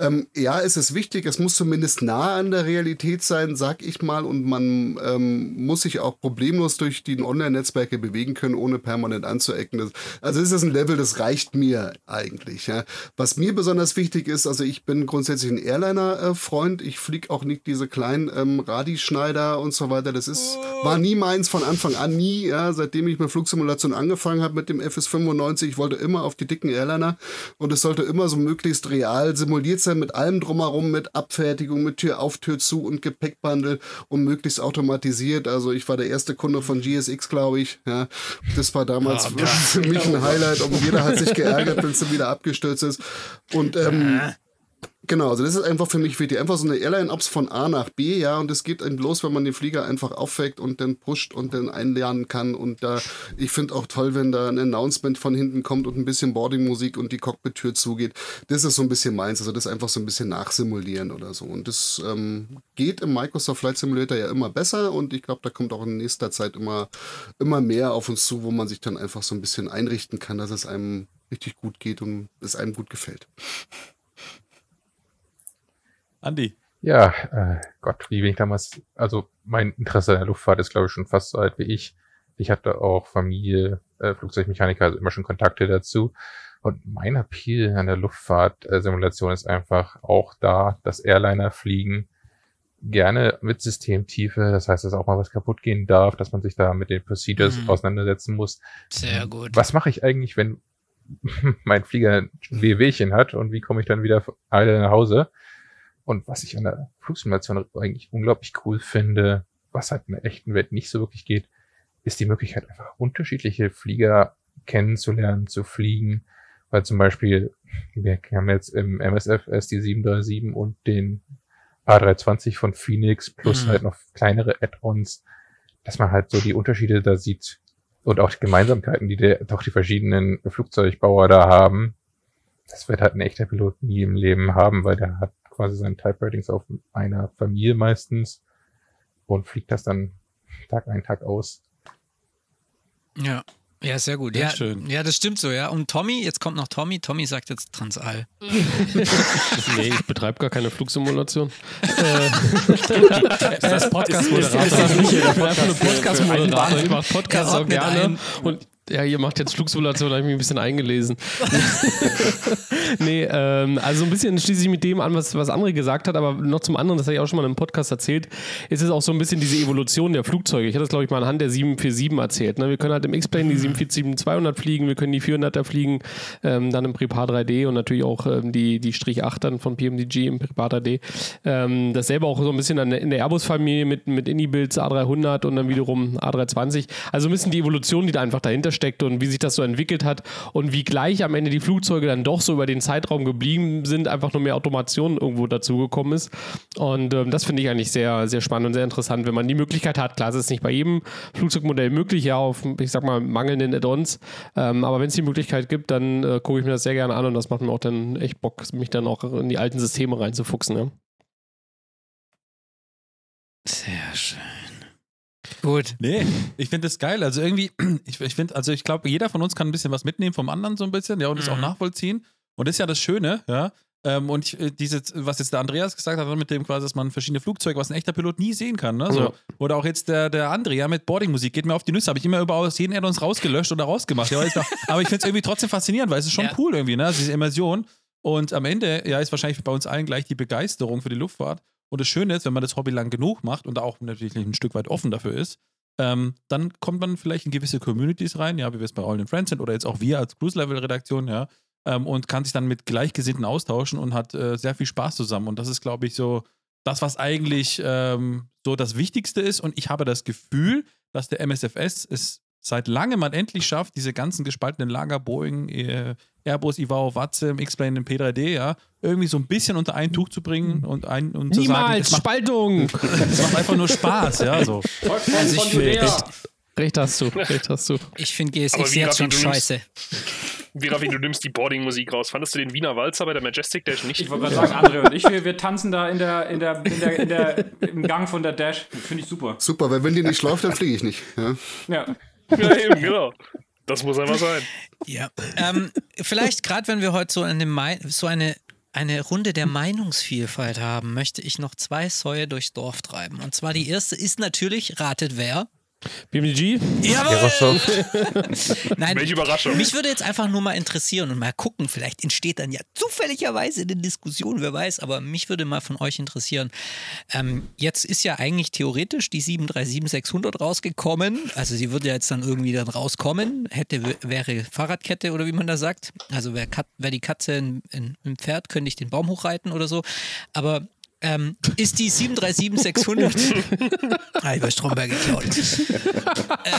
ähm, ja, es ist wichtig, es muss zumindest nah an der Realität sein, sag ich mal, und man ähm, muss sich auch problemlos durch die Online-Netzwerke bewegen können, ohne permanent anzuecken. Das, also ist ein Level, das reicht mir eigentlich. Ja. Was mir besonders wichtig ist, also ich bin grundsätzlich ein Airliner-Freund, ich fliege auch nicht diese kleinen ähm, Radi-Schneider und so weiter. Das ist, war nie meins von Anfang an, nie, ja, seitdem ich mit Flugsimulation angefangen habe mit dem FS95, ich wollte immer auf die dicken Airliner und es sollte immer so möglichst real simuliert sein mit allem drumherum, mit Abfertigung, mit Tür auf, Tür zu und Gepäckbundle und möglichst automatisiert. Also ich war der erste Kunde von GSX, glaube ich. Ja, das war damals Ja, für mich ein Highlight und jeder hat sich geärgert, wenn es dann wieder abgestürzt ist. Und ähm, Genau, also das ist einfach für mich wichtig. Einfach so eine Airline-Ops von A nach B, ja, und es geht eben bloß, wenn man den Flieger einfach aufweckt und dann pusht und dann einlernen kann. Und da, ich finde auch toll, wenn da ein Announcement von hinten kommt und ein bisschen Boarding-Musik und die Cockpit-Tür zugeht. Das ist so ein bisschen meins, also das einfach so ein bisschen nachsimulieren oder so. Und das ähm, geht im Microsoft Flight Simulator ja immer besser und ich glaube, da kommt auch in nächster Zeit immer, immer mehr auf uns zu, wo man sich dann einfach so ein bisschen einrichten kann, dass es einem richtig gut geht und es einem gut gefällt. Andi. Ja, äh, Gott, wie bin ich damals, also mein Interesse an der Luftfahrt ist, glaube ich, schon fast so alt wie ich. Ich hatte auch Familie, äh, Flugzeugmechaniker, also immer schon Kontakte dazu. Und mein Appeal an der Luftfahrt-Simulation ist einfach auch da, dass Airliner fliegen, gerne mit Systemtiefe, das heißt, dass auch mal was kaputt gehen darf, dass man sich da mit den Procedures Mhm. auseinandersetzen muss. Sehr gut. Was mache ich eigentlich, wenn mein Flieger ein Wehwehchen hat und wie komme ich dann wieder alle nach Hause? Und was ich an der Flugsimulation eigentlich unglaublich cool finde, was halt in der echten Welt nicht so wirklich geht, ist die Möglichkeit, einfach unterschiedliche Flieger kennenzulernen, zu fliegen. Weil zum Beispiel, wir haben jetzt im MSF erst die 737 und den A320 von Phoenix plus Mhm. halt noch kleinere Add-ons, dass man halt so die Unterschiede da sieht und auch die Gemeinsamkeiten, die der, doch die verschiedenen Flugzeugbauer da haben. Das wird halt ein echter Pilot nie im Leben haben, weil der hat quasi seine Type-Ratings auf einer Familie meistens und fliegt das dann Tag ein, Tag aus. Ja. Ja, sehr gut. Sehr Ja, schön. ja, das stimmt so, ja. Und Tommy, jetzt kommt noch Tommy. Tommy sagt jetzt Transall. Nee, ich betreibe gar keine Flugsimulation. Ist das Podcast-Moderator? Ist das nicht hier der Podcast Podcast für- für Podcast-Moderator? Ich mache Podcasts auch gerne. Und ja, ihr macht jetzt Flugsimulation, da habe ich mich ein bisschen eingelesen. nee, ähm, also ein bisschen schließe ich mit dem an, was, was André gesagt hat, aber noch zum anderen, das habe ich auch schon mal im Podcast erzählt, ist es auch so ein bisschen diese Evolution der Flugzeuge. Ich hatte das, glaube ich, mal anhand der 747 erzählt. Ne? Wir können halt im X-Plane die 747-200 fliegen, wir können die 400er fliegen, ähm, dann im Prepar 3D und natürlich auch ähm, die, die Strich 8 dann von PMDG im Prepar 3D. Ähm, dasselbe auch so ein bisschen in der Airbus-Familie mit, mit Indie-Builds A300 und dann wiederum A320. Also ein bisschen die Evolution, die da einfach dahinter steckt und wie sich das so entwickelt hat und wie gleich am Ende die Flugzeuge dann doch so über den Zeitraum geblieben sind, einfach nur mehr Automation irgendwo dazugekommen ist. Und ähm, das finde ich eigentlich sehr, sehr spannend und sehr interessant, wenn man die Möglichkeit hat. Klar, es ist nicht bei jedem Flugzeugmodell möglich, ja, auf, ich sag mal, mangelnden Add-ons. Ähm, aber wenn es die Möglichkeit gibt, dann äh, gucke ich mir das sehr gerne an und das macht mir auch dann echt Bock, mich dann auch in die alten Systeme reinzufuchsen. Ja. Sehr schön. Gut. Nee, ich finde das geil. Also irgendwie, ich, ich finde, also ich glaube, jeder von uns kann ein bisschen was mitnehmen vom anderen so ein bisschen, ja, und das auch Mhm. nachvollziehen. Und das ist ja das Schöne, ja. Ähm, und ich, äh, diese, was jetzt der Andreas gesagt hat, mit dem quasi, dass man verschiedene Flugzeuge, was ein echter Pilot nie sehen kann, ne? So. Ja. Oder auch jetzt der, der André, ja, mit Boarding-Musik, geht mir auf die Nüsse, habe ich immer über aus jeden Add-ons rausgelöscht oder rausgemacht. Ja, aber ich finde es irgendwie trotzdem faszinierend, weil es ist schon Ja. cool irgendwie, ne? Also diese Immersion. Und am Ende, ja, ist wahrscheinlich bei uns allen gleich die Begeisterung für die Luftfahrt. Und das Schöne ist, wenn man das Hobby lang genug macht und auch natürlich ein Stück weit offen dafür ist, ähm, dann kommt man vielleicht in gewisse Communities rein, ja, wie wir es bei All in Friends sind oder jetzt auch wir als Cruise-Level-Redaktion, ja, ähm, und kann sich dann mit Gleichgesinnten austauschen und hat äh, sehr viel Spaß zusammen. Und das ist, glaube ich, so das, was eigentlich ähm, so das Wichtigste ist. Und ich habe das Gefühl, dass der MSFS es seit langem mal endlich schafft, diese ganzen gespaltenen Lager, Boeing, äh, Airbus, Ivao, Watze, X-Plane, im P3D, ja, irgendwie so ein bisschen unter ein Tuch zu bringen und ein und zu sagen, Niemals es macht, Spaltung! es macht einfach nur Spaß, ja, so. Von, Also von Judäa. Recht hast du, recht hast du. Ich finde GSX jetzt schon scheiße. Wie Raffi, du nimmst die Boarding-Musik raus. Fandest du den Wiener Walzer bei der Majestic Dash nicht? Ich wollte gerade sagen, André und ich, wir, wir tanzen da in der, in der, in der, in der, im Gang von der Dash. Finde ich super. Super, weil wenn die nicht läuft, dann fliege ich nicht. Ja. Ja. ja, eben, genau. Das muss einfach sein. Ja. Ähm, vielleicht gerade, wenn wir heute so eine, so eine eine Runde der Meinungsvielfalt haben, möchte ich noch zwei Säue durchs Dorf treiben. Und zwar die erste ist natürlich, ratet wer? BMG? Jawohl! Nein, Welche Überraschung. mich würde jetzt einfach nur mal interessieren und mal gucken, vielleicht entsteht dann ja zufälligerweise eine Diskussion, wer weiß, aber mich würde mal von euch interessieren. Ähm, jetzt ist ja eigentlich theoretisch die 737-600 rausgekommen, also sie würde ja jetzt dann irgendwie dann rauskommen, hätte, wäre Fahrradkette oder wie man da sagt, also wäre wär die Katze ein, ein, ein Pferd, könnte ich den Baum hochreiten oder so, aber ähm, ist die 737-600. ah, ich war Stromberg geklaut. ähm,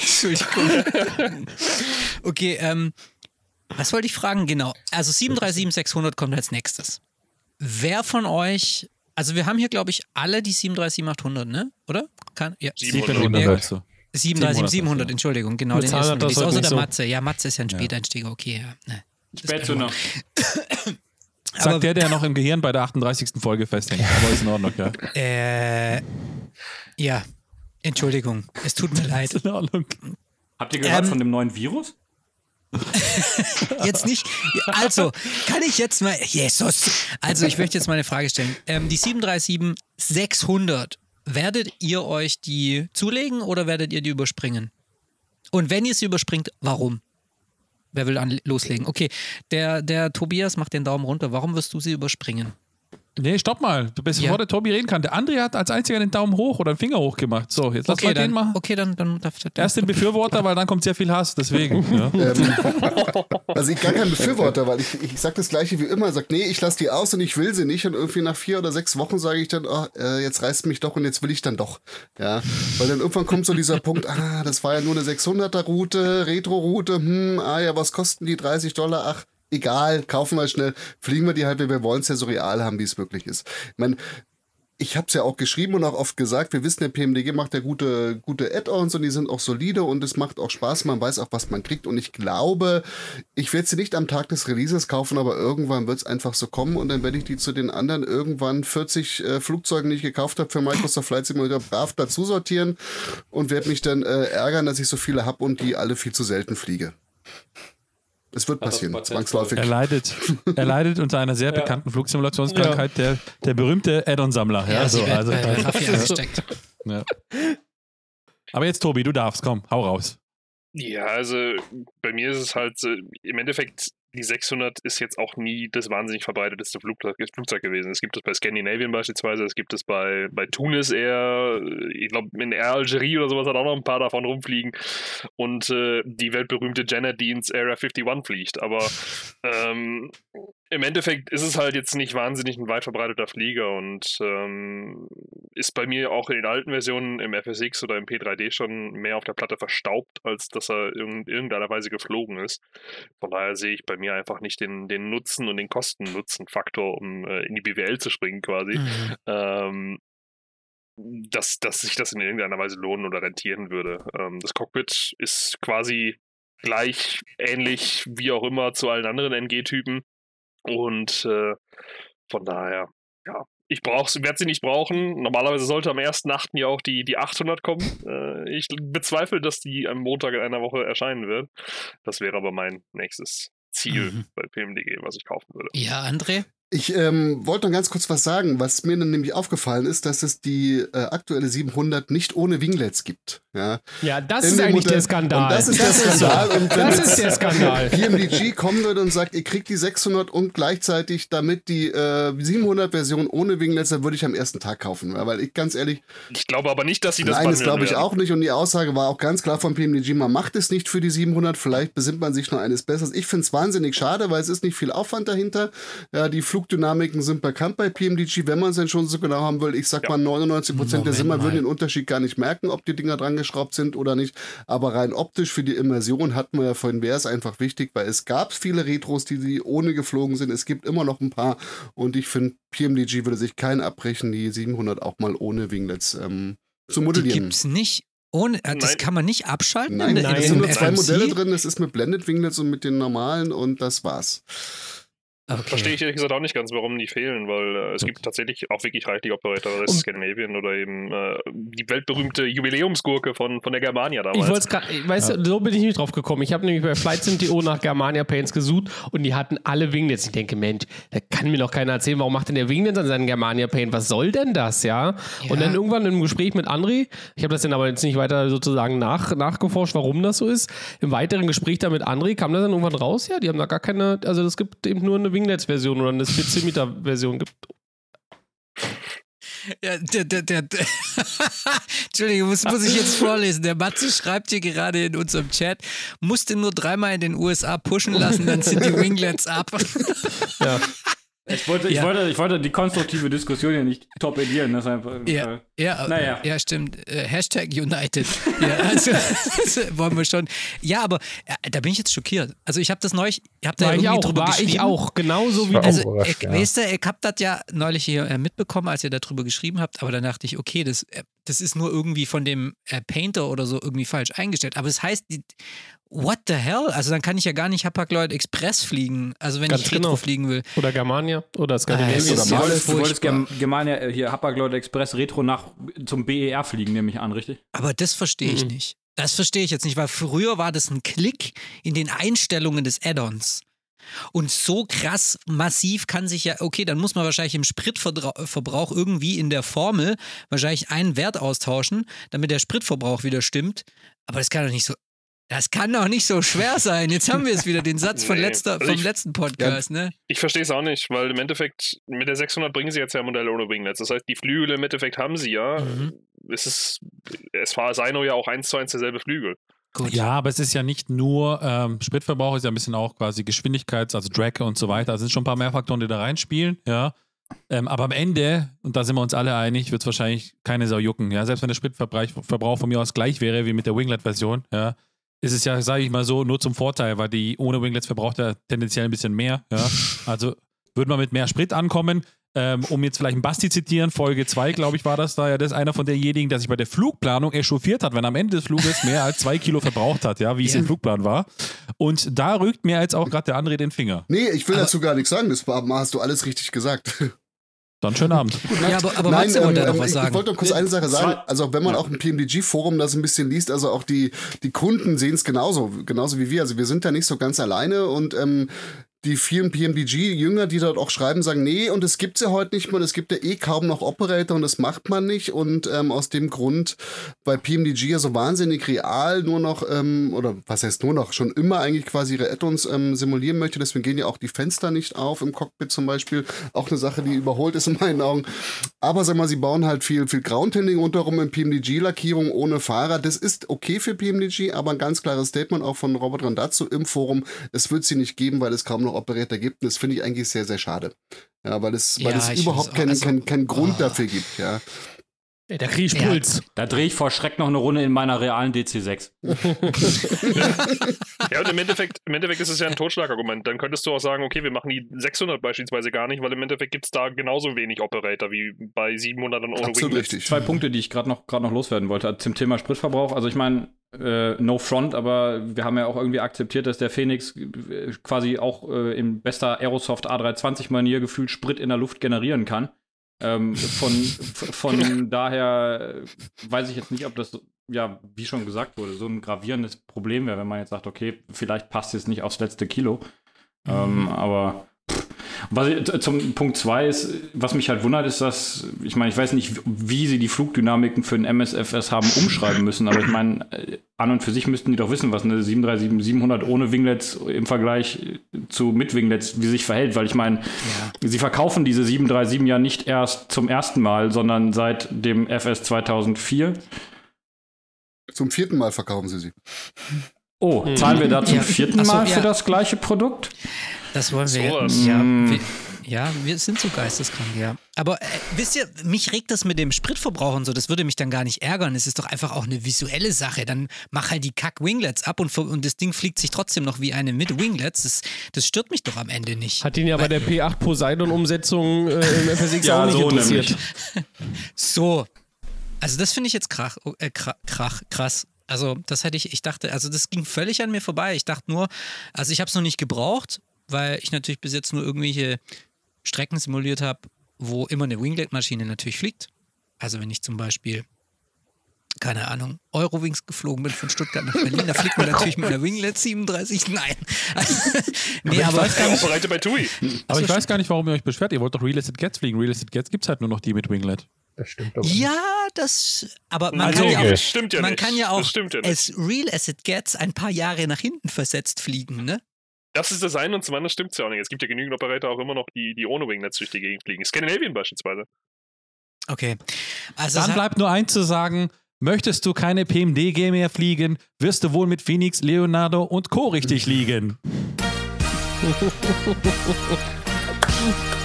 Entschuldigung. Okay, ähm, was wollte ich fragen? Genau. Also 737-600 kommt als nächstes. Wer von euch, also wir haben hier, glaube ich, alle die 737-800, ne? Oder? Kann, ja. 700. Ja, so. 737, 700, 700, Entschuldigung, genau. Mit Den ersten Release. Außer der so. Matze. Ja, Matze ist ja ein Späteinsteiger, okay, ja. Ne. Spätzünder. Aber- Sagt der, der noch im Gehirn bei der 38. Folge festhängt. Aber ist in Ordnung, ja. Äh, ja, Entschuldigung, es tut mir leid. In Ordnung. Habt ihr gehört Ähm, von dem neuen Virus? Jetzt nicht. Also, kann ich jetzt mal. Jesus! Also, ich möchte jetzt mal eine Frage stellen. Ähm, die 737-600, werdet ihr euch die zulegen oder werdet ihr die überspringen? Und wenn ihr sie überspringt, warum? Wer will an, loslegen? Okay, der, der Tobias macht den Daumen runter. Warum wirst du sie überspringen? Nee, stopp mal. Du bist Ja. bevor der Tobi reden kann. Der André hat als einziger den Daumen hoch oder den Finger hoch gemacht. So, jetzt lass Okay, mal den dann, machen. okay, dann, dann darf der. Erst den Befürworter, weil dann kommt sehr viel Hass. Deswegen. Ja. Ähm, also ich gar kein Befürworter, weil ich, ich sage das gleiche wie immer, sag nee, ich lasse die aus und ich will sie nicht und irgendwie nach vier oder sechs Wochen sage ich dann, oh, äh, jetzt reißt mich doch und jetzt will ich dann doch. Ja, weil dann irgendwann kommt so dieser Punkt, ah, das war ja nur eine 600er Route, Retro-Route, hm, ah ja, was kosten die 30 Dollar? Ach, egal, kaufen wir schnell, fliegen wir die halt, wir wollen es ja so real haben, wie es wirklich ist. Ich meine, ich habe es ja auch geschrieben und auch oft gesagt, wir wissen, der PMDG macht ja gute, gute Add-ons und die sind auch solide und es macht auch Spaß, man weiß auch, was man kriegt und ich glaube, ich werde sie nicht am Tag des Releases kaufen, aber irgendwann wird es einfach so kommen und dann werde ich die zu den anderen irgendwann 40 äh, Flugzeugen, die ich gekauft habe für Microsoft Flight Simulator, brav dazu sortieren und werde mich dann äh, ärgern, dass ich so viele habe und die alle viel zu selten fliege. Es wird passieren, zwangsläufig. Er leidet, er leidet unter einer sehr bekannten Flugsimulationskrankheit, der, der berühmte Add-on-Sammler. Ja, Ja, so, also, angesteckt. ja. Aber jetzt, Tobi, du darfst, komm, hau raus. Ja, also bei mir ist es halt äh, im Endeffekt, die 600 ist jetzt auch nie das wahnsinnig verbreiteteste Flugzeug, Flugzeug gewesen. Es gibt es bei Scandinavian beispielsweise, es gibt es bei, bei Tunis eher, ich glaube in Air Algerie oder sowas hat auch noch ein paar davon rumfliegen und äh, die weltberühmte Janet, die ins Area 51 fliegt. Aber ähm, im Endeffekt ist es halt jetzt nicht wahnsinnig ein weit verbreiteter Flieger und ähm, ist bei mir auch in den alten Versionen im FSX oder im P3D schon mehr auf der Platte verstaubt, als dass er in irgendeiner Weise geflogen ist. Von daher sehe ich bei mir einfach nicht den, den Nutzen und den Kosten-Nutzen-Faktor, um äh, in die BWL zu springen quasi. Mhm. Ähm, dass, dass sich das in irgendeiner Weise lohnen oder rentieren würde. Ähm, das Cockpit ist quasi gleich ähnlich wie auch immer zu allen anderen NG-Typen. Und äh, von daher, ja, ich werde sie nicht brauchen. Normalerweise sollte am 1.8. ja auch die, die 800 kommen. Äh, ich bezweifle, dass die am Montag in einer Woche erscheinen wird. Das wäre aber mein nächstes Ziel Mhm. bei PMDG, was ich kaufen würde. Ja, André? Ich ähm, wollte noch ganz kurz was sagen. Was mir dann nämlich aufgefallen ist, dass es die äh, aktuelle 700 nicht ohne Winglets gibt. Ja, Ja, das In ist eigentlich Modell- der Skandal. Und das ist der Skandal. Und wenn Das ist der Skandal. PMDG kommen würde und sagt, ihr kriegt die 600 und gleichzeitig damit die äh, 700 Version ohne Winglets, dann würde ich am ersten Tag kaufen. Ja, weil ich ganz ehrlich, Ich glaube aber nicht, dass sie das Nein, das glaube ich werden. auch nicht. Und die Aussage war auch ganz klar von PMDG, man macht es nicht für die 700, vielleicht besinnt man sich noch eines Besseres. Ich finde es wahnsinnig schade, weil es ist nicht viel Aufwand dahinter. Ja, die Flugdynamiken sind bekannt bei PMDG, wenn man es denn schon so genau haben will. Ich sag Ja. mal, 99 Prozent der Moment Simmer mal. würden den Unterschied gar nicht merken, ob die Dinger dran geschraubt sind oder nicht. Aber rein optisch für die Immersion hatten wir ja vorhin, wäre es einfach wichtig, weil es gab viele Retros, die, die ohne geflogen sind. Es gibt immer noch ein paar. Und ich finde, PMDG würde sich keinen abbrechen, die 700 auch mal ohne Winglets ähm, zu Die modellieren. gibt's nicht. Ohne, äh, das Nein. kann man nicht abschalten? Nein, in, sind nur zwei FMC? Modelle drin. Es ist mit Blended Winglets und mit den normalen und das war's. Okay. Verstehe ich ehrlich gesagt auch nicht ganz, warum die fehlen, weil äh, es gibt tatsächlich auch wirklich reichlich Operator, das ist Und- Scandinavian oder eben äh, die weltberühmte Jubiläumsgurke von, von der Germania damals. Ich wollte es gerade, weißt du, so bin ich nicht drauf gekommen. Ich habe nämlich bei Flight.to nach Germania Paints gesucht und die hatten alle Winglets. Ich denke, Mensch, da kann mir doch keiner erzählen, warum macht denn der Winglets an seinen Germania Paint? Was soll denn das, ja? Und Ja. dann irgendwann im Gespräch mit André, ich habe das dann aber jetzt nicht weiter sozusagen nach, nachgeforscht, warum das so ist. Im weiteren Gespräch da mit André kam das dann irgendwann raus, ja, die haben da gar keine, also es gibt eben nur eine Winglets-Version oder eine Spezimeter-Version. Gibt Ja, der, der, der, der Entschuldigung, muss, muss ich jetzt vorlesen. Der Matze schreibt hier gerade in unserem Chat, musste nur dreimal in den USA pushen lassen, dann sind die Winglets ab. ja. Ich wollte, ich, Ja. wollte, ich wollte die konstruktive Diskussion hier nicht torpedieren. Deshalb, äh, Ja, ja, Naja. ja, stimmt. Äh, Hashtag United. Ja, also, das wollen wir schon. Ja, aber äh, da bin ich jetzt schockiert. Also ich habe das neulich, ich habe da War ich irgendwie auch, drüber war geschrieben. ich auch, genauso wie auch Also, ich, ja. weißt du, ich hab das ja neulich hier äh, mitbekommen, als ihr darüber geschrieben habt, aber dann dachte ich, okay, das, äh, das ist nur irgendwie von dem äh, Painter oder so irgendwie falsch eingestellt. Aber das heißt, die, what the hell? Also dann kann ich ja gar nicht Hapag-Lloyd Express fliegen, also wenn Ganz ich Retro genau. fliegen will. Oder Germania oder Ah, Skandinavien. es ist Du wolltest, du wolltest. Germ- Germania, äh, hier Hapag-Lloyd Express Retro nach zum BER fliegen, nehme ich an, richtig? Aber das verstehe ich Mhm. nicht. Das verstehe ich jetzt nicht, weil früher war das ein Klick in den Einstellungen des Add-ons. Und so krass massiv kann sich ja, okay, dann muss man wahrscheinlich im Spritverbrauch irgendwie in der Formel wahrscheinlich einen Wert austauschen, damit der Spritverbrauch wieder stimmt. Aber das kann doch nicht so, das kann doch nicht so schwer sein. Jetzt haben wir es wieder, den Satz von Nee, letzter, also vom ich- letzten Podcast, ne? Ich verstehe es auch nicht, weil im Endeffekt mit der 600 bringen sie jetzt ja Modelle ohne Winglets. Das heißt, die Flügel im Endeffekt haben sie ja. Mhm. Es ist, es war Sino ja auch eins zu eins derselbe Flügel. Gut. Ja, aber es ist ja nicht nur ähm, Spritverbrauch, ist ja ein bisschen auch quasi Geschwindigkeits-, also Drag und so weiter. Es sind schon ein paar mehr Faktoren, die da reinspielen, ja. Ähm, aber am Ende, und da sind wir uns alle einig, wird es wahrscheinlich keine Sau jucken. Ja? Selbst wenn der Spritverbrauch Verbrauch von mir aus gleich wäre wie mit der Winglet-Version, ja, ist es ja, sage ich mal so, nur zum Vorteil, weil die ohne Winglets verbraucht ja tendenziell ein bisschen mehr. Ja? Also würde man mit mehr Sprit ankommen. Ähm, um jetzt vielleicht einen Basti zitieren, Folge 2, glaube ich, war das da. Ja, das ist einer von derjenigen, der sich bei der Flugplanung echauffiert hat, wenn er am Ende des Fluges mehr als zwei Kilo verbraucht hat, ja, wie es im Flugplan war. Und da rückt mir jetzt auch gerade der André den Finger. Nee, ich will Aber- dazu gar nichts sagen. Das war- hast du alles richtig gesagt. Dann schönen Abend. Ja, aber, aber da noch was ich, sagen. ich wollte noch kurz eine Sache sagen. Also wenn man auch im PMDG-Forum das ein bisschen liest, also auch die, die Kunden sehen es genauso, genauso wie wir. Also wir sind da nicht so ganz alleine und ähm, die vielen PMDG-Jünger, die dort auch schreiben, sagen, nee, und es gibt's ja heute nicht mehr, es gibt ja eh kaum noch Operator und das macht man nicht. Und ähm, aus dem Grund, weil PMDG ja so wahnsinnig real nur noch, ähm, oder was heißt nur noch, schon immer eigentlich quasi ihre Add-ons ähm, simulieren möchte, deswegen gehen ja auch die Fenster nicht auf im Cockpit zum Beispiel. Auch eine Sache, die überholt ist in meinen Augen. Aber sag mal, sie bauen halt viel, viel Groundhandling rundherum in PMDG-Lackierung ohne Fahrer. Das ist okay für PMDG, aber ein ganz klares Statement auch von Robert Randazzo im Forum. Es wird sie nicht geben, weil es kaum noch Operator gibt. Und das finde ich eigentlich sehr, sehr schade. Ja, weil es, weil Ja, es überhaupt keinen also- keinen keinen Grund Oh. dafür gibt. Ja. Ey, da krieg ich Ja. Puls. Da drehe ich vor Schreck noch eine Runde in meiner realen DC6. Ja, und im Endeffekt, im Endeffekt ist es ja ein Totschlagargument. Dann könntest du auch sagen, okay, wir machen die 600 beispielsweise gar nicht, weil im Endeffekt gibt es da genauso wenig Operator wie bei 700 und ohne Absolut Winglets. richtig. Zwei Punkte, die ich gerade noch, grad noch loswerden wollte zum Thema Spritverbrauch. Also ich meine, äh, no front, aber wir haben ja auch irgendwie akzeptiert, dass der Phoenix äh, quasi auch äh, in bester Aerosoft A320-Manier gefühlt Sprit in der Luft generieren kann. Ähm, von von daher äh, weiß ich jetzt nicht, ob das, ja, wie schon gesagt wurde, so ein gravierendes Problem wäre, wenn man jetzt sagt, okay, vielleicht passt es nicht aufs letzte Kilo. Ähm, aber pff, was ich, t- zum Punkt 2 ist, was mich halt wundert, ist, dass, ich meine, ich weiß nicht, wie sie die Flugdynamiken für ein MSFS haben umschreiben müssen, aber ich meine, äh, an und für sich müssten die doch wissen, was eine 737-700 ohne Winglets im Vergleich zu mit Winglets, wie sich verhält, weil ich meine, sie verkaufen diese 737 ja nicht erst zum ersten Mal, sondern seit dem FS 2004. Zum vierten Mal verkaufen sie sie. Oh, zahlen wir da zum Ja. vierten Ach so, Mal ja. für das gleiche Produkt? Das wollen wir Sowas. ja. Mm. Wir, ja, wir sind so geisteskrank, ja. Aber äh, wisst ihr, mich regt das mit dem Spritverbrauch und so, das würde mich dann gar nicht ärgern. Es ist doch einfach auch eine visuelle Sache. Dann mach halt die Kack-Winglets ab und, und das Ding fliegt sich trotzdem noch wie eine mit Winglets. Das, das stört mich doch am Ende nicht. Hat ihn ja bei der P8 Poseidon-Umsetzung äh, im FSX Ja, auch nicht so interessiert. So. Also das finde ich jetzt krach, oh, äh, krach, krach, krass. Also das hätte ich, ich dachte, also das ging völlig an mir vorbei. Ich dachte nur, also ich habe es noch nicht gebraucht. Weil ich natürlich bis jetzt nur irgendwelche Strecken simuliert habe, wo immer eine Winglet-Maschine natürlich fliegt. Also wenn ich zum Beispiel, keine Ahnung, Eurowings geflogen bin von Stuttgart nach Berlin, da fliegt man natürlich mit einer Winglet 37. Nein. nee, aber, Ich bin auch bereit bei TUI. Aber ich weiß gar nicht, warum ihr euch beschwert. Ihr wollt doch Realistic Gets fliegen. Realistic Gets gibt es halt nur noch die mit Winglet. Das stimmt aber ja, das, aber man Also, kann ja auch, das stimmt ja man nicht. kann ja auch Das stimmt ja nicht. as real as it gets ein paar Jahre nach hinten versetzt fliegen, ne? Das ist das eine und zum anderen stimmt es ja auch nicht. Es gibt ja genügend Operator auch immer noch, die, die ohne Wingnets durch die Gegend fliegen. Scandinavian beispielsweise. Okay. Also Dann bleibt nur eins zu sagen. Möchtest du keine PMDG mehr fliegen, wirst du wohl mit Phoenix, Leonardo und Co. richtig liegen.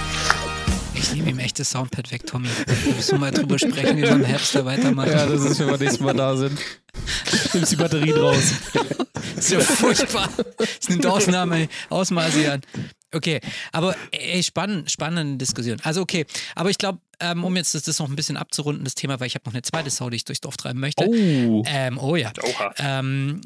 ich nehme ihm echtes Soundpad weg, Tommy. Wir müssen mal drüber sprechen, wie wir im Herbst da weitermachen. Ja, das ist, wenn wir nächstes Mal da sind. Nimmst die Batterien raus. Das ist ja furchtbar. Das nimmt Ausnahme, Ausmaße an. Okay, aber ey, spannend, spannende Diskussion. Also okay, aber ich glaube, ähm, um jetzt das, das noch ein bisschen abzurunden, das Thema, weil ich habe noch eine zweite Sau, die ich durchs Dorf treiben möchte. Oh. Ähm, oh ja. Ähm,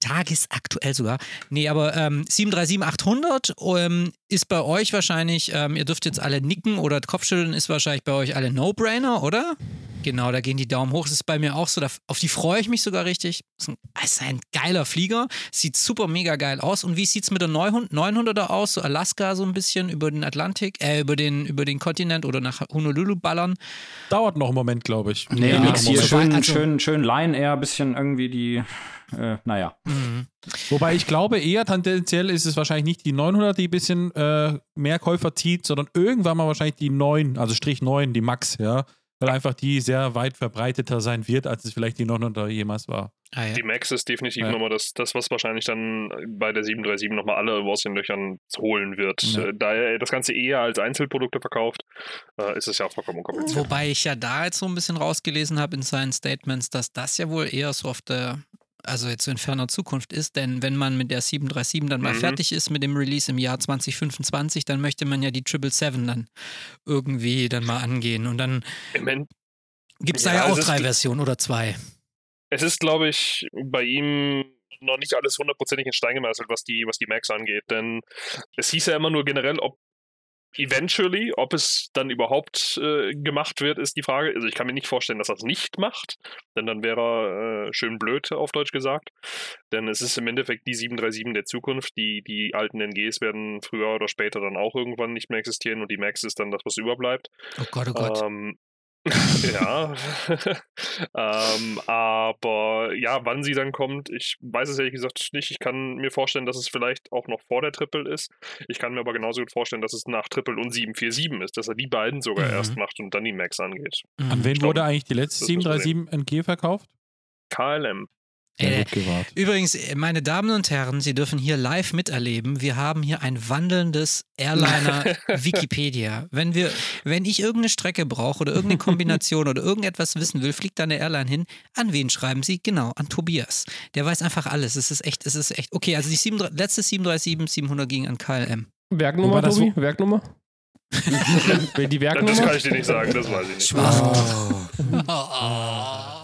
tagesaktuell sogar. Nee, aber ähm, 737-800 ähm, ist bei euch wahrscheinlich, ähm, ihr dürft jetzt alle nicken oder Kopfschütteln, ist wahrscheinlich bei euch alle No-Brainer, oder? Genau, da gehen die Daumen hoch. Das ist bei mir auch so. Da, auf die freue ich mich sogar richtig. Das ist ein, das ist ein geiler Flieger. Sieht super mega geil aus. Und wie sieht es mit der 900 900er aus? So Alaska so ein bisschen über den Atlantik, äh, über den, über den Kontinent oder nach Honolulu ballern. Dauert noch einen Moment, glaube ich. Nee, Ja, nix hier. Schön, Also- schön, schön Line Air, bisschen irgendwie die, äh, naja. Wobei ich glaube, eher tendenziell ist es wahrscheinlich nicht die 900, die ein bisschen äh, mehr Käufer zieht, sondern irgendwann mal wahrscheinlich die 9, also Strich 9, die Max, ja. Weil einfach die sehr weit verbreiteter sein wird, als es vielleicht die 900er jemals war. Ah, ja. Die Max ist definitiv Ja. nochmal das, das, was wahrscheinlich dann bei der 737 nochmal alle aus den Löchern holen wird. Ja. Äh, Da er das Ganze eher als Einzelprodukte verkauft, äh, ist es ja auch vollkommen unkompliziert. Wobei ich ja da jetzt so ein bisschen rausgelesen habe in seinen Statements, dass das ja wohl eher so auf der, also jetzt so in ferner Zukunft ist, denn wenn man mit der 737 dann mal Mhm. fertig ist mit dem Release im Jahr 2025, dann möchte man ja die 777 dann irgendwie dann mal angehen und dann gibt es da Ja, ja auch drei Versionen oder zwei. Es ist, glaube ich, bei ihm noch nicht alles hundertprozentig in Stein gemeißelt, was die, was die Max angeht. Denn es hieß ja immer nur generell, ob eventually, ob es dann überhaupt äh, gemacht wird, ist die Frage. Also ich kann mir nicht vorstellen, dass er es nicht macht, denn dann wäre er äh, schön blöd, auf Deutsch gesagt. Denn es ist im Endeffekt die 737 der Zukunft. Die, die alten NGs werden früher oder später dann auch irgendwann nicht mehr existieren und die Max ist dann das, was überbleibt. Oh Gott, oh Gott. Ähm, ja, ähm, aber ja, wann sie dann kommt, ich weiß es ehrlich gesagt nicht. Ich kann mir vorstellen, dass es vielleicht auch noch vor der Triple ist. Ich kann mir aber genauso gut vorstellen, dass es nach Triple und 747 ist, dass er die beiden sogar Mhm. erst macht und dann die Max angeht. Mhm. An wen glaub, wurde eigentlich die letzte das müssen wir 737 NG verkauft? KLM. Äh. Übrigens, äh, meine Damen und Herren, Sie dürfen hier live miterleben. Wir haben hier ein wandelndes Airliner Wikipedia. Wenn wir, wenn ich irgendeine Strecke brauche oder irgendeine Kombination oder irgendetwas wissen will, fliegt da eine Airline hin. An wen schreiben Sie? Genau, an Tobias. Der weiß einfach alles. Es ist echt, es ist echt. Okay, also die 7, letzte 737 700 ging an KLM. Werknummer, Tobi? Werknummer? Wer die Das kann Werknummer? ich dir nicht sagen, das weiß ich nicht.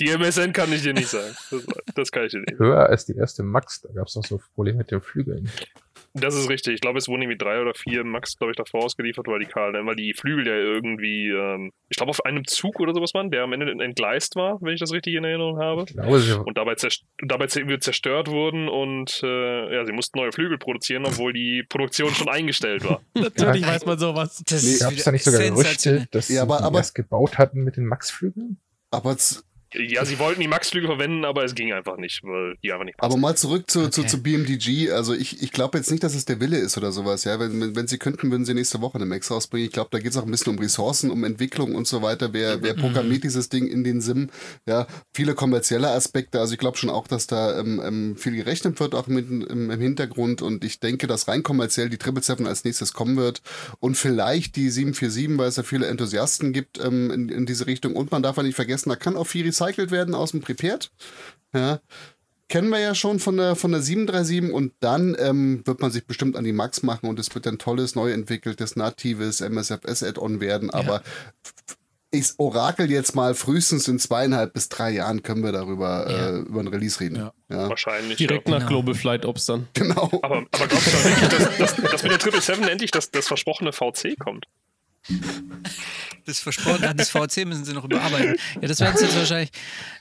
Die MSN kann ich dir nicht sagen. Das, das kann ich dir nicht. Höher als die erste Max, da gab es noch so Probleme mit den Flügeln. Das ist richtig. Ich glaube, es wurden irgendwie drei oder vier Max, glaube ich, davor ausgeliefert, weil die KLM, weil die Flügel ja irgendwie, ähm, ich glaube, auf einem Zug oder sowas waren, der am Ende entgleist war, wenn ich das richtig in Erinnerung habe. Ich glaube, Und dabei, zerst dabei zer- zerstört wurden und äh, ja, sie mussten neue Flügel produzieren, obwohl die Produktion schon eingestellt war. Natürlich weiß man sowas. Das Nee, gab es da nicht sogar. Gerüchte, dass Ja, aber- sie aber- erst gebaut hatten mit den Max-Flügeln? Aber, Ja, sie wollten die Max-Flügel verwenden, aber es ging einfach nicht, weil die einfach nicht aber passen. mal zurück zu, zu, Okay. zu BMDG. Also ich, ich glaube jetzt nicht, dass es der Wille ist oder sowas. Ja, wenn, wenn, wenn sie könnten, würden sie nächste Woche eine Max rausbringen. Ich glaube, da geht es auch ein bisschen um Ressourcen, um Entwicklung und so weiter. Wer, wer programmiert dieses Ding in den SIM? Ja, viele kommerzielle Aspekte. Also ich glaube schon auch, dass da ähm, ähm, viel gerechnet wird, auch mit, im, im Hintergrund. Und ich denke, dass rein kommerziell die 777 als nächstes kommen wird. Und vielleicht die 747, weil es ja viele Enthusiasten gibt ähm, in, in diese Richtung. Und man darf ja nicht vergessen, da kann auch viel recycelt werden aus dem Prepared. Ja. Kennen wir ja schon von der, von der 737 und dann ähm, wird man sich bestimmt an die Max machen und es wird ein tolles, neu entwickeltes, natives MSFS-Add-on werden. Aber f- ich orakel jetzt mal, frühestens in zweieinhalb bis drei Jahren können wir darüber Ja. äh, über ein Release reden. Ja. Ja. Wahrscheinlich. Direkt ja. nach Genau. Global Flight Ops dann. Genau. Aber, aber glaubst du wirklich, dass, dass, dass mit der 777 endlich das, das versprochene VC kommt? Das versprochen hat, das VC müssen sie noch überarbeiten. Ja, das werden sie jetzt wahrscheinlich,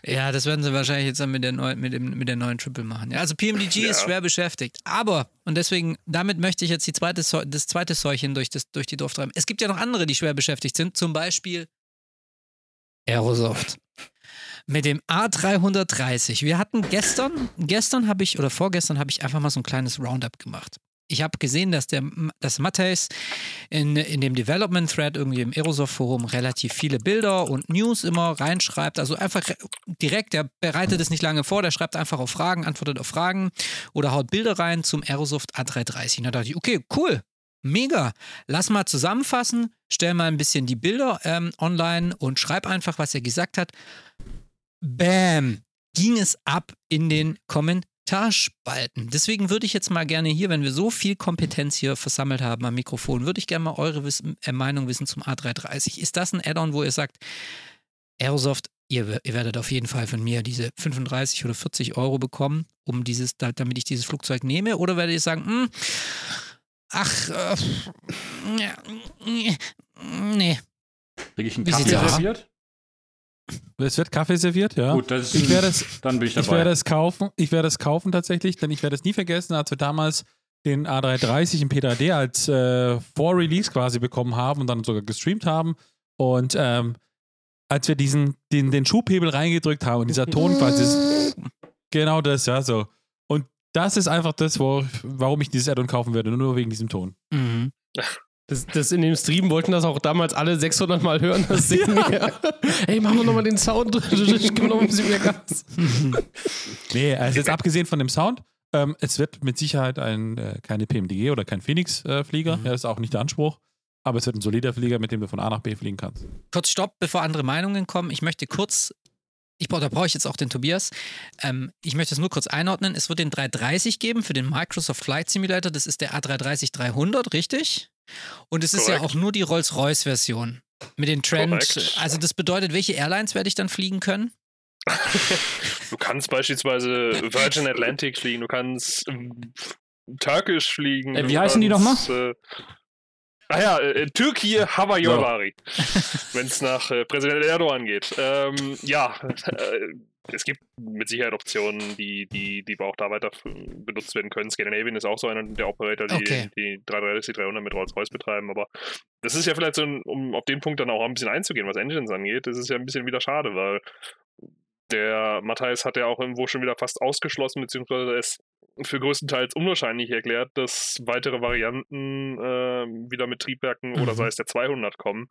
ja, das werden sie wahrscheinlich jetzt dann mit der neuen, mit dem, mit der neuen Triple machen. Ja, also PMDG ist Ja. schwer beschäftigt. Aber, und deswegen, damit möchte ich jetzt die zweite, das zweite Säulchen durch, das, durch die Dorf treiben. Es gibt ja noch andere, die schwer beschäftigt sind. Zum Beispiel Aerosoft. Mit dem A330. Wir hatten gestern, gestern habe ich, oder vorgestern habe ich einfach mal so ein kleines Roundup gemacht. Ich habe gesehen, dass der dass Matthäus in, in dem Development Thread irgendwie im Aerosoft Forum relativ viele Bilder und News immer reinschreibt. Also einfach re- direkt, der bereitet es nicht lange vor, der schreibt einfach auf Fragen, antwortet auf Fragen oder haut Bilder rein zum Aerosoft A330. Und da dachte ich, okay, cool, mega. Lass mal zusammenfassen, stell mal ein bisschen die Bilder ähm, online und schreib einfach, was er gesagt hat. Bam! Ging es ab in den Kommentarspalten. Deswegen würde ich jetzt mal gerne hier, wenn wir so viel Kompetenz hier versammelt haben am Mikrofon, würde ich gerne mal eure Wissen, äh, Meinung wissen zum A330. Ist das ein Add-on, wo ihr sagt, Aerosoft, ihr, ihr werdet auf jeden Fall von mir diese 35 oder 40 Euro bekommen, um dieses, da- damit ich dieses Flugzeug nehme? Oder werdet ihr sagen, hm, ach, äh, nee. Kriege ich einen Kaffee sieht's aus? serviert? Es wird Kaffee serviert, ja. Gut, das ist Ich werde es, dann bin ich ich dabei. werde es kaufen. Ich werde es kaufen tatsächlich, denn ich werde es nie vergessen, als wir damals den A330 im P3D als äh, Vor-Release quasi bekommen haben und dann sogar gestreamt haben. Und ähm, als wir diesen, den, den Schubhebel reingedrückt haben und dieser Ton quasi, ist, genau das, ja, so. Und das ist einfach das, wo, warum ich dieses Add-on kaufen würde, nur wegen diesem Ton. Mhm. Das, das in dem Stream wollten das auch damals alle 600 Mal hören. Das Ding. Ey, machen wir nochmal den Sound. Gib mir noch ein bisschen mehr Gas. Nee, also jetzt abgesehen von dem Sound, ähm, es wird mit Sicherheit ein, äh, keine PMDG oder kein Phoenix-Flieger. Mhm. Ja, das ist auch nicht der Anspruch. Aber es wird ein solider Flieger, mit dem du von A nach B fliegen kannst. kurz Stopp, bevor andere Meinungen kommen. Ich möchte kurz, ich brauche, da brauche ich jetzt auch den Tobias. Ähm, ich möchte es nur kurz einordnen. Es wird den 330 geben für den Microsoft Flight Simulator. Das ist der A330-300, richtig? Und es ist ja auch nur die Rolls-Royce-Version. Mit den Trend. Korrekt. Also, das bedeutet, welche Airlines werde ich dann fliegen können? Du kannst beispielsweise Virgin Atlantic fliegen, du kannst ähm, Turkish fliegen. Äh, wie du heißen die kannst, Äh, ah ja, äh, Türkei Havayovari, wenn es nach äh, Präsident Erdogan geht. Ähm, ja, äh, es gibt mit Sicherheit Optionen, die, die, die auch da weiter benutzt werden können. Scandinavian ist auch so einer der Operator, die Okay. die 330, 300 mit Rolls-Royce betreiben. Aber das ist ja vielleicht so, ein, um auf den Punkt dann auch ein bisschen einzugehen, was Engines angeht, das ist ja ein bisschen wieder schade, weil der Matthias hat ja auch irgendwo schon wieder fast ausgeschlossen, beziehungsweise es für größtenteils unwahrscheinlich erklärt, dass weitere Varianten äh, wieder mit Triebwerken oder Mhm. sei es der 200 kommen,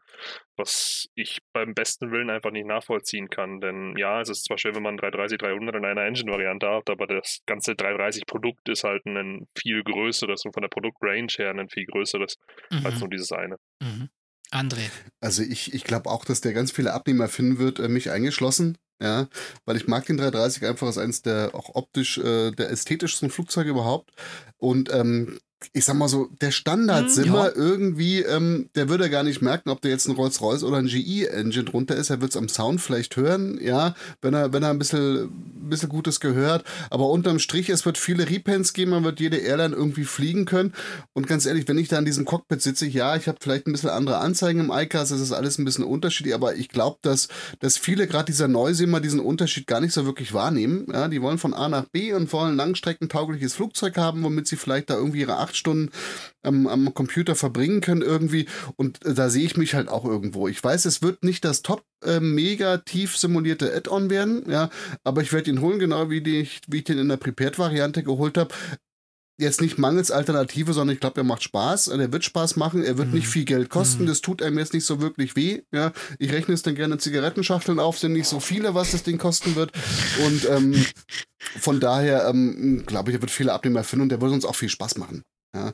was ich beim besten Willen einfach nicht nachvollziehen kann. Denn ja, es ist zwar schön, wenn man 330, 300 in einer Engine-Variante hat, aber das ganze 330-Produkt ist halt ein viel größeres und von der Produktrange her ein viel größeres als Mhm. nur dieses eine. Mhm. André. Also ich, ich glaube auch, dass der ganz viele Abnehmer finden wird, äh, mich eingeschlossen. Ja, weil ich mag den 330 einfach als eines der auch optisch äh, der ästhetischsten Flugzeuge überhaupt. Und ähm, ich sag mal so, der Standard-Simmer Hm, ja. irgendwie, ähm, der würde gar nicht merken, ob der jetzt ein Rolls-Royce oder ein GE-Engine drunter ist. Er wird es am Sound vielleicht hören, ja, wenn er, wenn er ein bisschen, bisschen Gutes gehört. Aber unterm Strich, es wird viele Repens geben, man wird jede Airline irgendwie fliegen können. Und ganz ehrlich, wenn ich da in diesem Cockpit sitze, ja, ich habe vielleicht ein bisschen andere Anzeigen im iCast, es ist alles ein bisschen unterschiedlich, aber ich glaube, dass, dass viele, gerade dieser Neusimmer, diesen Unterschied gar nicht so wirklich wahrnehmen. Ja, die wollen von A nach B und wollen ein langstreckentaugliches Flugzeug haben, womit sie vielleicht da irgendwie ihre acht Stunden am, am Computer verbringen können irgendwie. Und da sehe ich mich halt auch irgendwo. Ich weiß, es wird nicht das top äh, mega tief simulierte Add-on werden, ja, aber ich werde ihn holen, genau wie, die, wie ich den in der Prepared-Variante geholt habe jetzt nicht mangels Alternative, sondern ich glaube, er macht Spaß. Er wird Spaß machen. Er wird Mhm. nicht viel Geld kosten. Mhm. Das tut einem jetzt nicht so wirklich weh. Ja, ich rechne es dann gerne Zigarettenschachteln auf. Sind nicht so viele, was das Ding kosten wird. Und ähm, von daher ähm, glaube ich, er wird viele Abnehmer finden und der wird uns auch viel Spaß machen. Ja.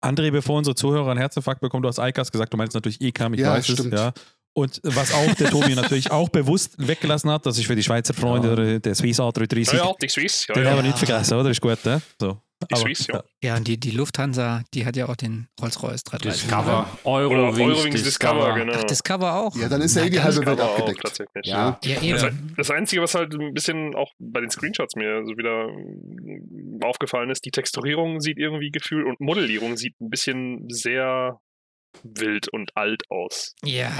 André, bevor unsere Zuhörer einen Herzinfarkt bekommen, du hast ICAS gesagt, du meinst natürlich ECAM, ich Ja, weiß stimmt. es, ja. Und was auch der Tobi natürlich auch bewusst weggelassen hat, das ist für die Schweizer Freunde Ja. oder der Swiss A330. Ja, ja, die Swiss. Ja, Den ja. haben wir nicht vergessen, oder? Ist gut, ne? So. Die Aber- Swiss, ja. Ja, und die, die Lufthansa, die hat ja auch den Rolls-Royce 330. Discover. Oder Eurowings, Eurowings Discover. Discover, genau. Ach, Discover auch. Ja, dann ist ja eh die halbe Welt abgedeckt. tatsächlich. Ja. Ja, Das, eben. das Einzige, was halt ein bisschen auch bei den Screenshots mir so wieder aufgefallen ist, die Texturierung sieht irgendwie gefühlt und Modellierung sieht ein bisschen sehr wild und alt aus. Ja,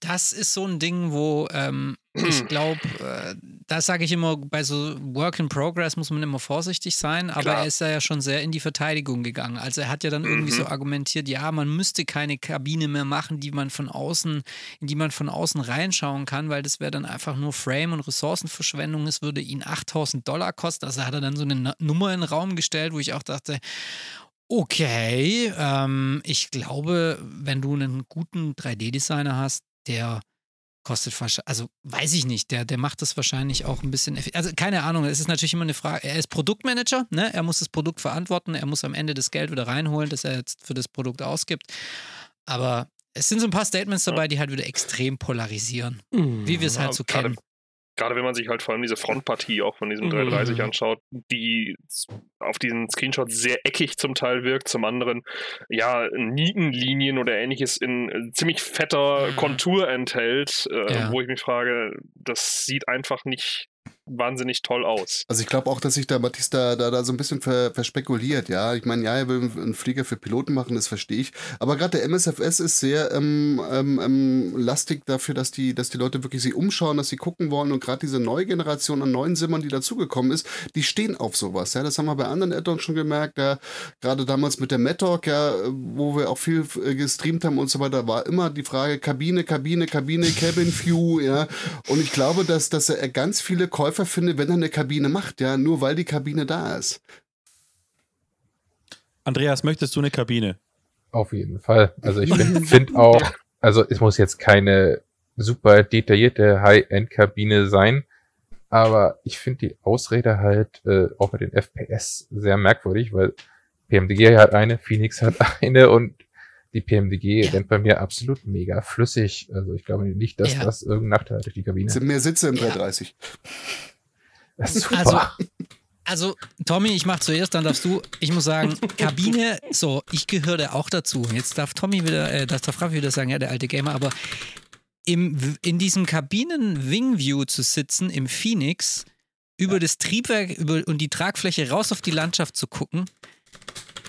das ist so ein Ding, wo ähm, ich glaube, äh, das sage ich immer, bei so Work in Progress muss man immer vorsichtig sein, aber Klar. er ist ja schon sehr in die Verteidigung gegangen. Also er hat ja dann irgendwie Mhm. so argumentiert, ja, man müsste keine Kabine mehr machen, die man von außen, in die man von außen reinschauen kann, weil das wäre dann einfach nur Frame- und Ressourcenverschwendung. Es würde ihn 8000 Dollar kosten. Also hat er dann so eine Nummer in den Raum gestellt, wo ich auch dachte, Okay, ähm, ich glaube, wenn du einen guten 3D-Designer hast, der kostet wahrscheinlich, also weiß ich nicht, der, der macht das wahrscheinlich auch ein bisschen, also keine Ahnung, es ist natürlich immer eine Frage, er ist Produktmanager, ne? er muss das Produkt verantworten, er muss am Ende das Geld wieder reinholen, das er jetzt für das Produkt ausgibt, aber es sind so ein paar Statements dabei, die halt wieder extrem polarisieren, wie wir es halt so kennen. Gerade wenn man sich halt vor allem diese Frontpartie auch von diesem Mhm. 330 anschaut, die auf diesen Screenshots sehr eckig zum Teil wirkt, zum anderen ja Nietenlinien oder ähnliches in äh, ziemlich fetter Mhm. Kontur enthält, äh, Ja. wo ich mich frage, das sieht einfach nicht wahnsinnig toll aus. Also ich glaube auch, dass sich da Matthias da, da, so ein bisschen ver, verspekuliert, ja. Ich meine, ja, er will einen Flieger für Piloten machen, das verstehe ich. Aber gerade der MSFS ist sehr ähm, ähm, ähm, lastig dafür, dass die, dass die Leute wirklich sich umschauen, dass sie gucken wollen. Und gerade diese neue Generation an neuen Simmern, die dazugekommen ist, die stehen auf sowas. Ja, das haben wir bei anderen Add-ons schon gemerkt. Ja, gerade damals mit der Mad-Talk, ja, wo wir auch viel äh, gestreamt haben und so weiter, war immer die Frage Kabine, Kabine, Kabine, Cabin View, ja. Und ich glaube, dass, dass er ganz viele Käufer findet, wenn er eine Kabine macht, ja, nur weil die Kabine da ist. Andreas, möchtest du eine Kabine? Auf jeden Fall. Also ich finde find auch, also es muss jetzt keine super detaillierte High-End-Kabine sein, aber ich finde die Ausrede halt äh, auch mit den FPS sehr merkwürdig, weil PMDG hat eine, Phoenix hat eine und die PMDG Ja. rennt bei mir absolut mega flüssig. Also ich glaube nicht, dass Ja. das irgendein Nachteil hat durch die Kabine. Es sind mehr Sitze im Ja. 330. Das ist super. Also, also, Tommy, ich mach zuerst, dann darfst du. Ich muss sagen, Kabine, so, ich gehöre da auch dazu. Jetzt darf Tommy wieder, äh, darf Raffi wieder sagen, ja, der alte Gamer, aber im, in diesem Kabinen-Wing-View zu sitzen, im Phoenix, über das Triebwerk über, und die Tragfläche raus auf die Landschaft zu gucken,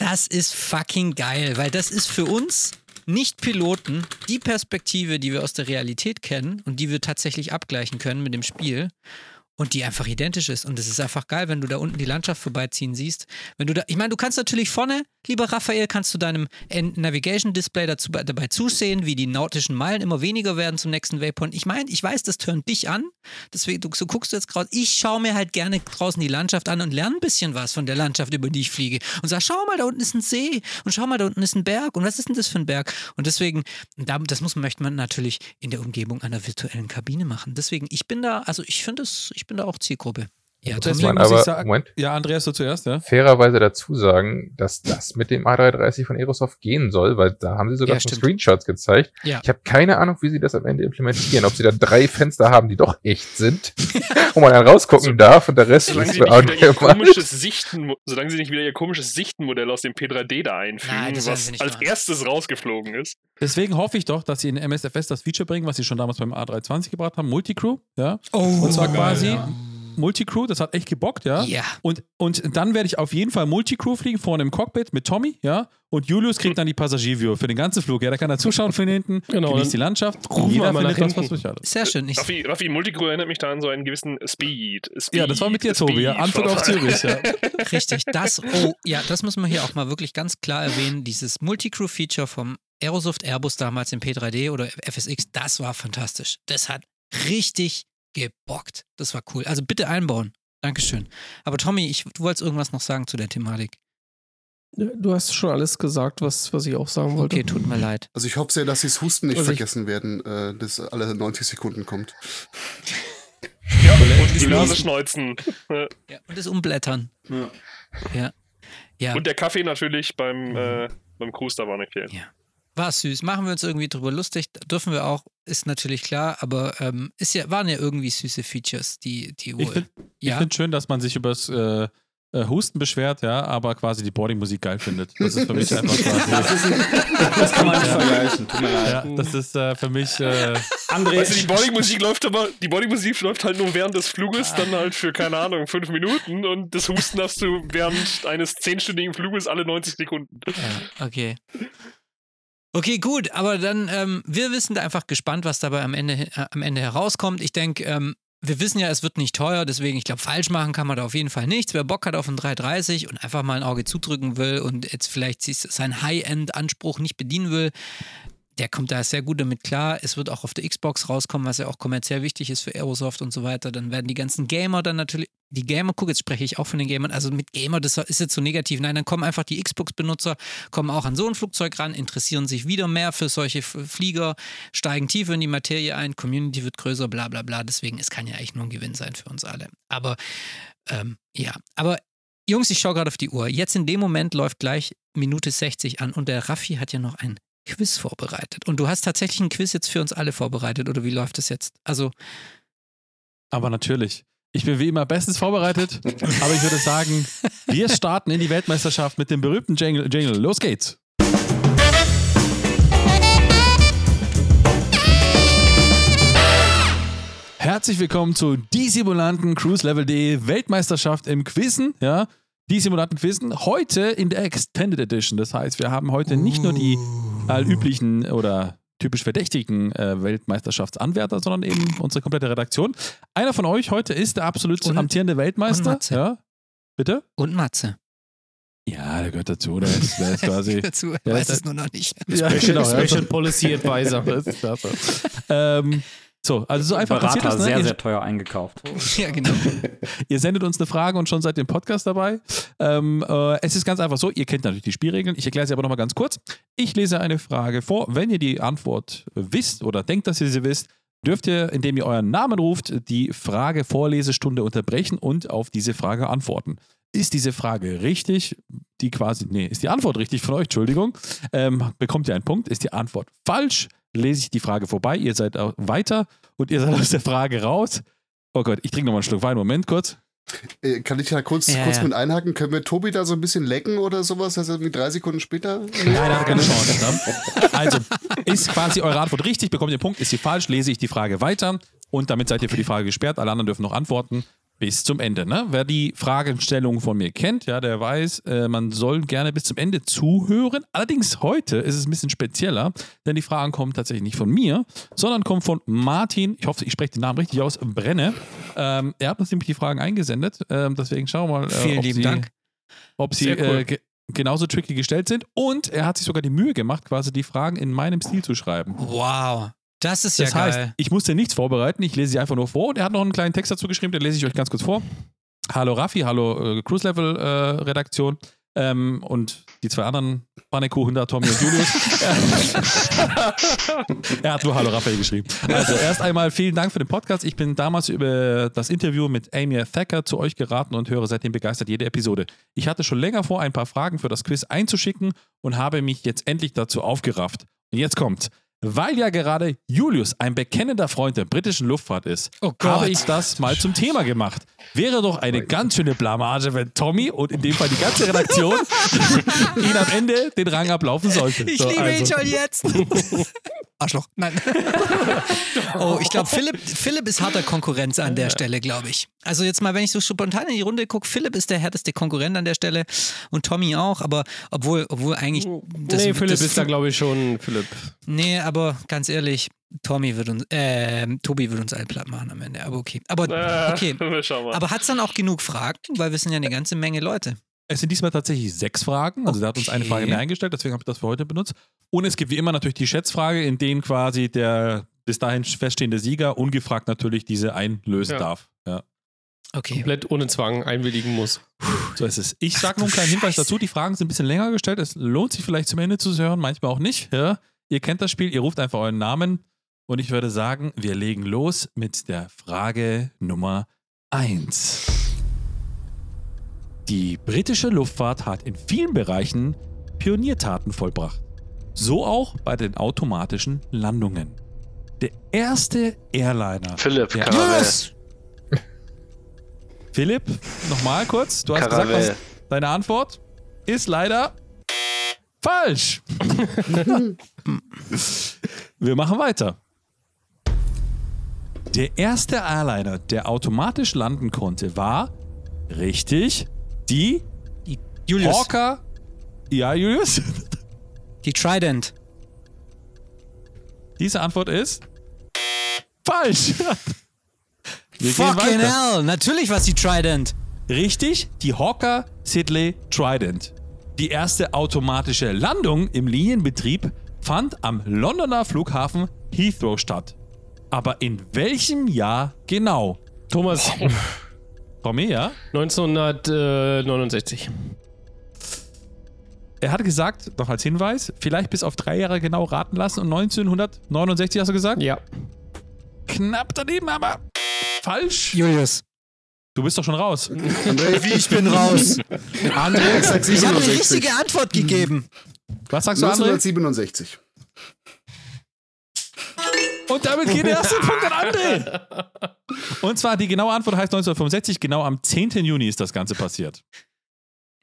das ist fucking geil, weil das ist für uns Nicht-Piloten die Perspektive, die wir aus der Realität kennen und die wir tatsächlich abgleichen können mit dem Spiel und die einfach identisch ist. Und es ist einfach geil, wenn du da unten die Landschaft vorbeiziehen siehst. Wenn du da, ich meine, du kannst natürlich vorne, lieber Raphael, kannst du deinem Navigation Display dazu, dabei zusehen, wie die nautischen Meilen immer weniger werden zum nächsten Waypoint. Ich meine, ich weiß, das tönt dich an. Deswegen, du, so guckst du jetzt gerade, ich schaue mir halt gerne draußen die Landschaft an und lerne ein bisschen was von der Landschaft, über die ich fliege. Und sag, schau mal, da unten ist ein See und schau mal, da unten ist ein Berg. Und was ist denn das für ein Berg? Und deswegen, da, das muss, möchte man natürlich in der Umgebung einer virtuellen Kabine machen. Deswegen, ich bin da, also ich finde es, ich bin da auch Zielgruppe. Ja, Deswegen muss ich aber, sagen- Moment, Ja, Andreas, du zuerst, ja? fairerweise dazu sagen, dass das mit dem A330 von Aerosoft gehen soll, weil da haben sie sogar Ja, schon stimmt. Screenshots gezeigt. Ja. Ich habe keine Ahnung, wie sie das am Ende implementieren. Ob sie da drei Fenster haben, die doch echt sind, wo man dann rausgucken darf und der Rest Solange ist sie für nicht wieder ihr Audio komisches Sichten, solange sie nicht wieder ihr komisches Sichtenmodell aus dem P3D da einfügen, Nein, was als machen. erstes rausgeflogen ist. Deswegen hoffe ich doch, dass sie in MSFS das Feature bringen, was sie schon damals beim A320 gebracht haben, Multicrew, ja. Oh, Und zwar geil, quasi ja. Multicrew, das hat echt gebockt, ja. Ja. Und, und dann werde ich auf jeden Fall Multicrew fliegen, vorne im Cockpit mit Tommy, ja. Und Julius kriegt dann die Passagierview für den ganzen Flug, ja. Da kann er zuschauen von hinten, Genau, genießt die Landschaft. Jeder findet was, was durch alles. Sehr schön. Ich, Raffi, Raffi Multicrew erinnert mich da an so einen gewissen Speed. Speed Ja, das war mit dir, Tobi, ja. Antwort auf Zürich, ja. richtig. Das, oh, ja, das müssen wir hier auch mal wirklich ganz klar erwähnen. Dieses Multicrew-Feature vom Aerosoft Airbus damals im P3D oder FSX, das war fantastisch. Das hat richtig gebockt. Das war cool. Also bitte einbauen. Dankeschön. Aber Tommy, ich, du wolltest irgendwas noch sagen zu der Thematik. Du hast schon alles gesagt, was, was ich auch sagen wollte. Okay, tut mir leid. Also ich hoffe sehr, dass sie das Husten nicht Also ich- vergessen werden, äh, das alle 90 Sekunden kommt. Ja, und die Nase schneuzen. Äh, Ja, und das Umblättern. Ja. Ja. Ja. Und der Kaffee natürlich beim, äh, beim Cruise auch nicht fehlen. Ja. War süß. Machen wir uns irgendwie drüber lustig. Dürfen wir auch, ist natürlich klar, aber ähm, ist ja, waren ja irgendwie süße Features, die, die wohl. Ich finde ja. find schön, dass man sich übers, äh, äh, Husten beschwert, ja, aber quasi die Boarding-Musik geil findet. Das ist für mich einfach quasi. Das, ist ein, das kann man nicht vergleichen. Tut mir leid. ja, das ist äh, für mich. Äh, André, Weißt du, die Boarding-Musik läuft aber, die Boarding-Musik läuft halt nur während des Fluges, dann halt für, keine Ahnung, fünf Minuten und das Husten hast du während eines zehnstündigen Fluges alle 90 Sekunden. Okay. Okay, gut, aber dann, ähm, wir wissen da einfach gespannt, was dabei am Ende, äh, am Ende herauskommt. Ich denke, ähm, wir wissen ja, es wird nicht teuer, deswegen, ich glaube, falsch machen kann man da auf jeden Fall nichts. Wer Bock hat auf ein 330 und einfach mal ein Auge zudrücken will und jetzt vielleicht seinen High-End-Anspruch nicht bedienen will, der kommt da sehr gut damit klar. Es wird auch auf der Xbox rauskommen, was ja auch kommerziell wichtig ist für Aerosoft und so weiter. Dann werden die ganzen Gamer dann natürlich, die Gamer, guck, jetzt spreche ich auch von den Gamern, also mit Gamer, das ist jetzt so negativ. Nein, dann kommen einfach die Xbox-Benutzer, kommen auch an so ein Flugzeug ran, interessieren sich wieder mehr für solche Flieger, steigen tiefer in die Materie ein, Community wird größer, bla bla bla. Deswegen, es kann ja eigentlich nur ein Gewinn sein für uns alle. Aber ähm, ja, aber Jungs, ich schaue gerade auf die Uhr. Jetzt in dem Moment läuft gleich Minute 60 an und der Raffi hat ja noch ein Quiz vorbereitet. Und du hast tatsächlich ein Quiz jetzt für uns alle vorbereitet, oder wie läuft das jetzt? Also, aber natürlich. Ich bin wie immer bestens vorbereitet, aber ich würde sagen, wir starten in die Weltmeisterschaft mit dem berühmten Jingle. Jingle. Los geht's! Herzlich willkommen zu Die Simulanten Cruise Level D Weltmeisterschaft im Quizzen. Ja, die Simulanten Quizzen heute in der Extended Edition. Das heißt, wir haben heute nicht nur die allüblichen oder typisch verdächtigen äh, Weltmeisterschaftsanwärter, sondern eben unsere komplette Redaktion. Einer von euch heute ist der absolut Und- amtierende und Weltmeister. Matze. Ja, bitte? und Matze. Ja, der gehört dazu. Der ist, der ist quasi. Dazu, Ja, weiß das- es nur noch nicht. ja, Special, genau. Special Policy Advisor. Das ist klasse. ähm, so, also so einfach passiert Berater das. Ne? sehr, Ihr- sehr teuer eingekauft. ja, genau. Ihr sendet uns eine Frage und schon seid ihr im Podcast dabei. Ähm, äh, es ist ganz einfach so, ihr kennt natürlich die Spielregeln. Ich erkläre sie aber nochmal ganz kurz. Ich lese eine Frage vor. Wenn ihr die Antwort wisst oder denkt, dass ihr sie wisst, dürft ihr, indem ihr euren Namen ruft, die Frage Vorlesestunde unterbrechen und auf diese Frage antworten. Ist diese Frage richtig? Die quasi, nee, ist die Antwort richtig von euch, Entschuldigung. Ähm, bekommt ihr einen Punkt? Ist die Antwort falsch? Lese ich die Frage vorbei, ihr seid auch weiter und ihr seid aus der Frage raus. Oh Gott, ich trinke nochmal einen Schluck Wein. Moment kurz. Äh, Kann ich da kurz, Ja, kurz ja. mit einhaken? Können wir Tobi da so ein bisschen lecken oder sowas? Also irgendwie drei Sekunden später? Nein, er hat keine Chance. Ne? Also, ist quasi eure Antwort richtig, bekommt ihr einen Punkt, ist sie falsch, lese ich die Frage weiter und damit seid ihr für die Frage gesperrt. Alle anderen dürfen noch antworten bis zum Ende. Ne? Wer die Fragestellung von mir kennt, ja, der weiß, äh, man soll gerne bis zum Ende zuhören. Allerdings heute ist es ein bisschen spezieller, denn die Fragen kommen tatsächlich nicht von mir, sondern kommen von Martin, ich hoffe, ich spreche den Namen richtig aus, Brenne. Ähm, er hat uns nämlich die Fragen eingesendet, ähm, deswegen schauen wir mal, äh, Vielen ob lieben sie, Dank. ob sie cool. äh, ge genauso tricky gestellt sind. Und er hat sich sogar die Mühe gemacht, quasi die Fragen in meinem Stil zu schreiben. Wow. Das ist Das ja heißt, geil. ich musste nichts vorbereiten, ich lese sie einfach nur vor. Und er hat noch einen kleinen Text dazu geschrieben, den lese ich euch ganz kurz vor. Hallo Raffi, hallo äh, Cruise Level äh, Redaktion. Ähm, und die zwei anderen Pannekuchen da, Tommy und Julius. er hat nur Hallo Raphael geschrieben. Also erst einmal vielen Dank für den Podcast. Ich bin damals über das Interview mit Amy Thacker zu euch geraten und höre seitdem begeistert jede Episode. Ich hatte schon länger vor, ein paar Fragen für das Quiz einzuschicken und habe mich jetzt endlich dazu aufgerafft. Und jetzt kommt. Weil ja gerade Julius ein bekennender Freund der britischen Luftfahrt ist, Oh habe ich das mal zum Thema gemacht. Wäre doch eine ganz schöne Blamage, wenn Tommy und in dem Fall die ganze Redaktion ihn am Ende den Rang ablaufen sollte. Ich So, liebe ihn also. schon jetzt. Arschloch. Nein. oh, ich glaube, Philipp, Philipp ist harter Konkurrenz an der Stelle, glaube ich. Also jetzt mal, wenn ich so spontan in die Runde gucke, Philipp ist der härteste Konkurrent an der Stelle und Tommy auch, aber obwohl, obwohl eigentlich. Das, nee, Philipp das- ist da, glaube ich, schon Philipp. Nee, aber ganz ehrlich, Tommy wird uns, äh, Tobi wird uns alle platt machen am Ende. Aber okay. Aber okay. Aber hat es dann auch genug Fragen? Weil wir sind ja eine ganze Menge Leute. Es sind diesmal tatsächlich sechs Fragen. Also, der hat uns eine Okay. Frage mehr eingestellt, deswegen habe ich das für heute benutzt. Und es gibt wie immer natürlich die Schätzfrage, in denen quasi der bis dahin feststehende Sieger ungefragt natürlich diese einlösen Ja. darf. Ja. Okay. Komplett ohne Zwang einwilligen muss. So ist es. Ich sage noch einen kleinen Hinweis dazu. Die Fragen sind ein bisschen länger gestellt. Es lohnt sich vielleicht zum Ende zu hören, manchmal auch nicht. Ja? Ihr kennt das Spiel, ihr ruft einfach euren Namen. Und ich würde sagen, wir legen los mit der Frage Nummer 1. Die britische Luftfahrt hat in vielen Bereichen Pioniertaten vollbracht. So auch bei den automatischen Landungen. Der erste Airliner. Philipp, Ja. Karamell. Philipp, nochmal kurz. Du hast gesagt, Caravelle. was, deine Antwort ist leider falsch. Wir machen weiter. Der erste Airliner, der automatisch landen konnte, war richtig die Julius, Hawker. Ja, Julius. die Trident. Diese Antwort ist falsch. Wir Fucking hell, natürlich war es die Trident. Richtig, die Hawker Sidley Trident. Die erste automatische Landung im Linienbetrieb fand am Londoner Flughafen Heathrow statt. Aber in welchem Jahr genau? Thomas, Tommy, ja? 1969. Er hatte gesagt, noch als Hinweis, vielleicht bis auf drei Jahre genau raten lassen und 1969 hast du gesagt? Ja. Knapp daneben, aber falsch. Julius. Du bist doch schon raus. André, Wie, ich bin raus. André, ich habe 67. richtige Antwort gegeben. Was sagst du, André? 1967. Und damit geht der erste Punkt an André. Und zwar die genaue Antwort heißt 1965, genau am 10. Juni ist das Ganze passiert.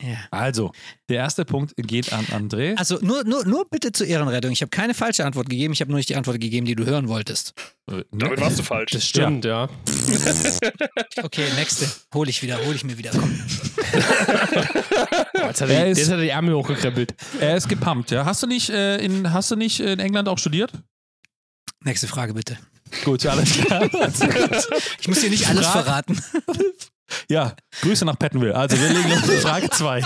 Ja. Also, der erste Punkt geht an André. Also nur, nur, nur bitte zur Ehrenrettung. Ich habe keine falsche Antwort gegeben. Ich habe nur nicht die Antwort gegeben, die du hören wolltest. Äh, Damit warst du falsch. Das stimmt, ja. Okay, nächste. Hol ich wieder, hol ich mir wieder. Komm. Jetzt hat Er er, ist- jetzt hat er die Ärmel hochgekrempelt. Er ist gepumpt, ja. Hast du nicht, äh, in, hast du nicht in England auch studiert? Nächste Frage bitte. Gut, ja, alles klar. Ich muss dir nicht alles Frage- verraten. ja, Grüße nach Pattonville. Also, wir legen los mit Frage 2.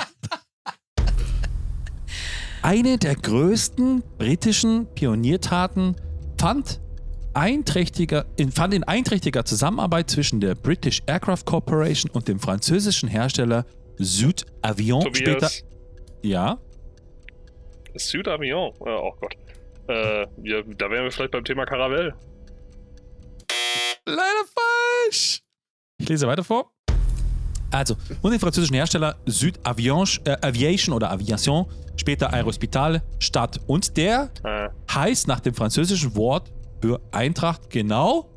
Eine der größten britischen Pioniertaten fand, einträchtiger, in, fand in einträchtiger Zusammenarbeit zwischen der British Aircraft Corporation und dem französischen Hersteller Sud Avion später. Ja, Sud Avion. Oh Gott. Äh, ja, da wären wir vielleicht beim Thema Caravelle. Leider falsch. Ich lese weiter vor. Also, und den französischen Hersteller Avion, äh, Aviation oder Aviation, später Aerospital, Stadt. Und der Äh, heißt nach dem französischen Wort für Eintracht genau.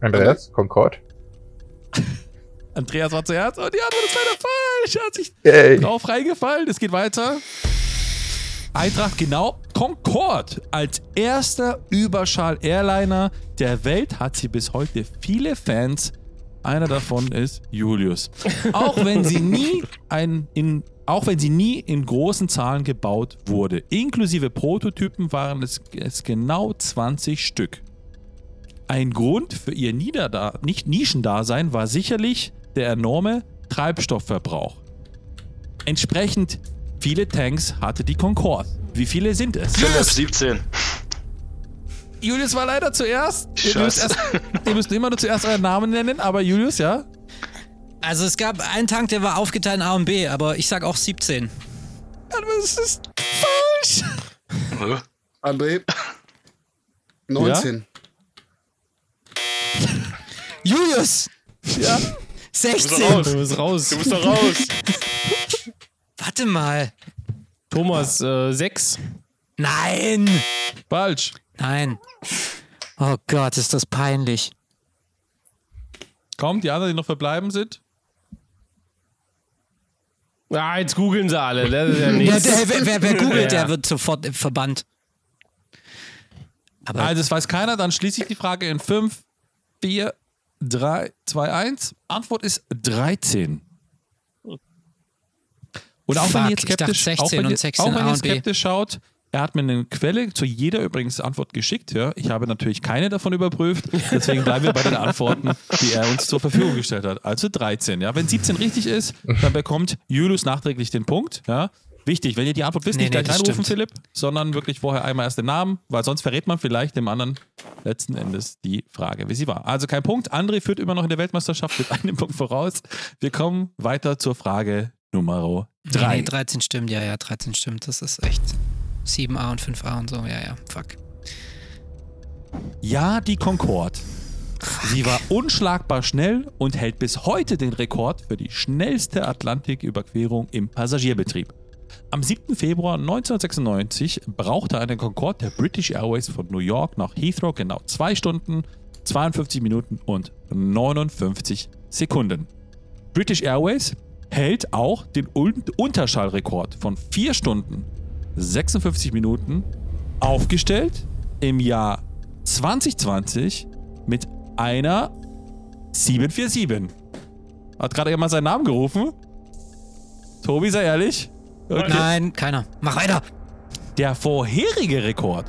Andreas, Concord. Andreas war zuerst und die Antwort ist leider falsch. Er hat sich Yay. drauf reingefallen. Es geht weiter. Eintracht genau. Concorde als erster Überschall-Airliner der Welt hat sie bis heute viele Fans. Einer davon ist Julius. Auch wenn sie nie ein, in, auch wenn sie nie in großen Zahlen gebaut wurde. Inklusive Prototypen waren es, es genau 20 Stück. Ein Grund für ihr Niederda nicht Nischendasein war sicherlich der enorme Treibstoffverbrauch. Entsprechend viele Tanks hatte die Concorde. Wie viele sind es? Philipp, 17. Julius war leider zuerst. Ihr müsst, erst, ihr müsst immer nur zuerst euren Namen nennen, aber Julius, ja? Also es gab einen Tank, der war aufgeteilt in A und B, aber ich sag auch 17. Aber es ist falsch. Hä? André, 19. Julius! Ja. du bist 16! doch raus. Du bist raus. Du bist doch raus. Warte mal. Thomas, äh, 6. Nein! Falsch. Nein. Oh Gott, ist das peinlich. Kommt, die anderen, die noch verbleiben sind. Ah, jetzt googeln sie alle. Das ist ja Ja, nichts. der, wer, wer, wer googelt, Ja. der wird sofort äh, verbannt. Aber Also, das weiß keiner. Dann schließe ich die Frage in 5, 4, 3, 2, 1. Antwort ist 13. Und auch wenn Fuck, ihr jetzt dachte skeptisch, 16 auch wenn ihr, 16 auch wenn ihr skeptisch schaut, er hat mir eine Quelle zu jeder übrigens Antwort geschickt. Ja. Ich habe natürlich keine davon überprüft. Deswegen bleiben wir bei den Antworten, die er uns zur Verfügung gestellt hat. Also 13. Ja. Wenn 17 richtig ist, dann bekommt Julius nachträglich den Punkt. Ja. Wichtig, wenn ihr die Antwort wisst, Nee, nicht nee, gleich reinrufen. Philipp, sondern wirklich vorher einmal erst den Namen, weil sonst verrät man vielleicht dem anderen letzten Endes die Frage, wie sie war. Also kein Punkt. André führt immer noch in der Weltmeisterschaft mit einem Punkt voraus. Wir kommen weiter zur Frage Nummer Nee, 3. nee, 13 stimmt, ja, ja, 13 stimmt. Das ist echt 7a und 5a und so, ja, ja, fuck. Ja, die Concorde. Sie war unschlagbar schnell und hält bis heute den Rekord für die schnellste Atlantiküberquerung im Passagierbetrieb. Am 7. Februar 1996 brauchte eine Concorde der British Airways von New York nach Heathrow genau 2 Stunden, 52 Minuten und 59 Sekunden. British Airways hält auch den Un Unterschallrekord von 4 Stunden 56 Minuten aufgestellt im Jahr 2020 mit einer 747. Hat gerade jemand seinen Namen gerufen? Tobi, sei ehrlich. Okay. Nein, keiner. Mach weiter. Der vorherige Rekord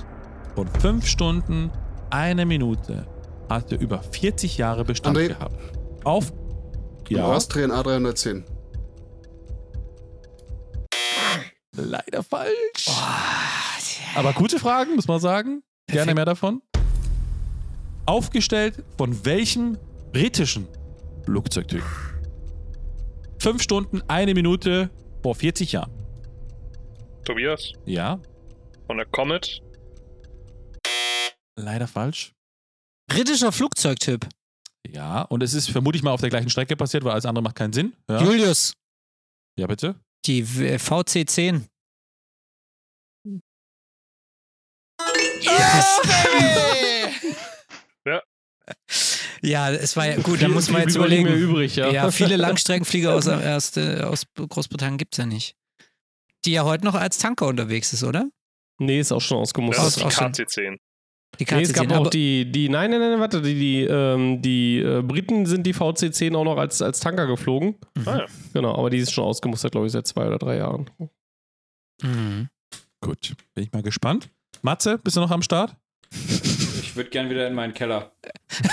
von 5 Stunden, eine Minute hatte über 40 Jahre Bestand André. gehabt. Auf. Ja. Ja, Austrian A310. Leider falsch. Aber gute Fragen, muss man sagen. Gerne mehr davon. Aufgestellt von welchem britischen Flugzeugtyp? 5 Stunden, eine Minute vor 40 Jahren. Tobias, Ja, von der Comet. leider falsch. Britischer Flugzeugtyp. Ja, und es ist vermutlich mal auf der gleichen Strecke passiert, weil alles andere macht keinen Sinn. Ja, Julius. ja bitte die äh, VC10. Yes, oh, baby! ja. Ja, es war ja gut, da muss man jetzt überlegen. Übrig, ja. ja. viele Langstreckenflieger aus, äh, aus, äh, aus Großbritannien gibt es ja nicht. Die ja heute noch als Tanker unterwegs ist, oder? Nee, ist auch schon ausgemustert. Das ist also die KC-10. Die KC10. Nee, es gab auch die, die, nein, nein, nein, warte, die, die, ähm, die äh, Briten sind die VC10 auch noch als, als Tanker geflogen. Mhm. Ah, ja. Genau, aber die ist schon ausgemustert, glaube ich, seit zwei oder drei Jahren. Mhm. Gut, bin ich mal gespannt. Matze, bist du noch am Start? Ich würde gern wieder in meinen Keller.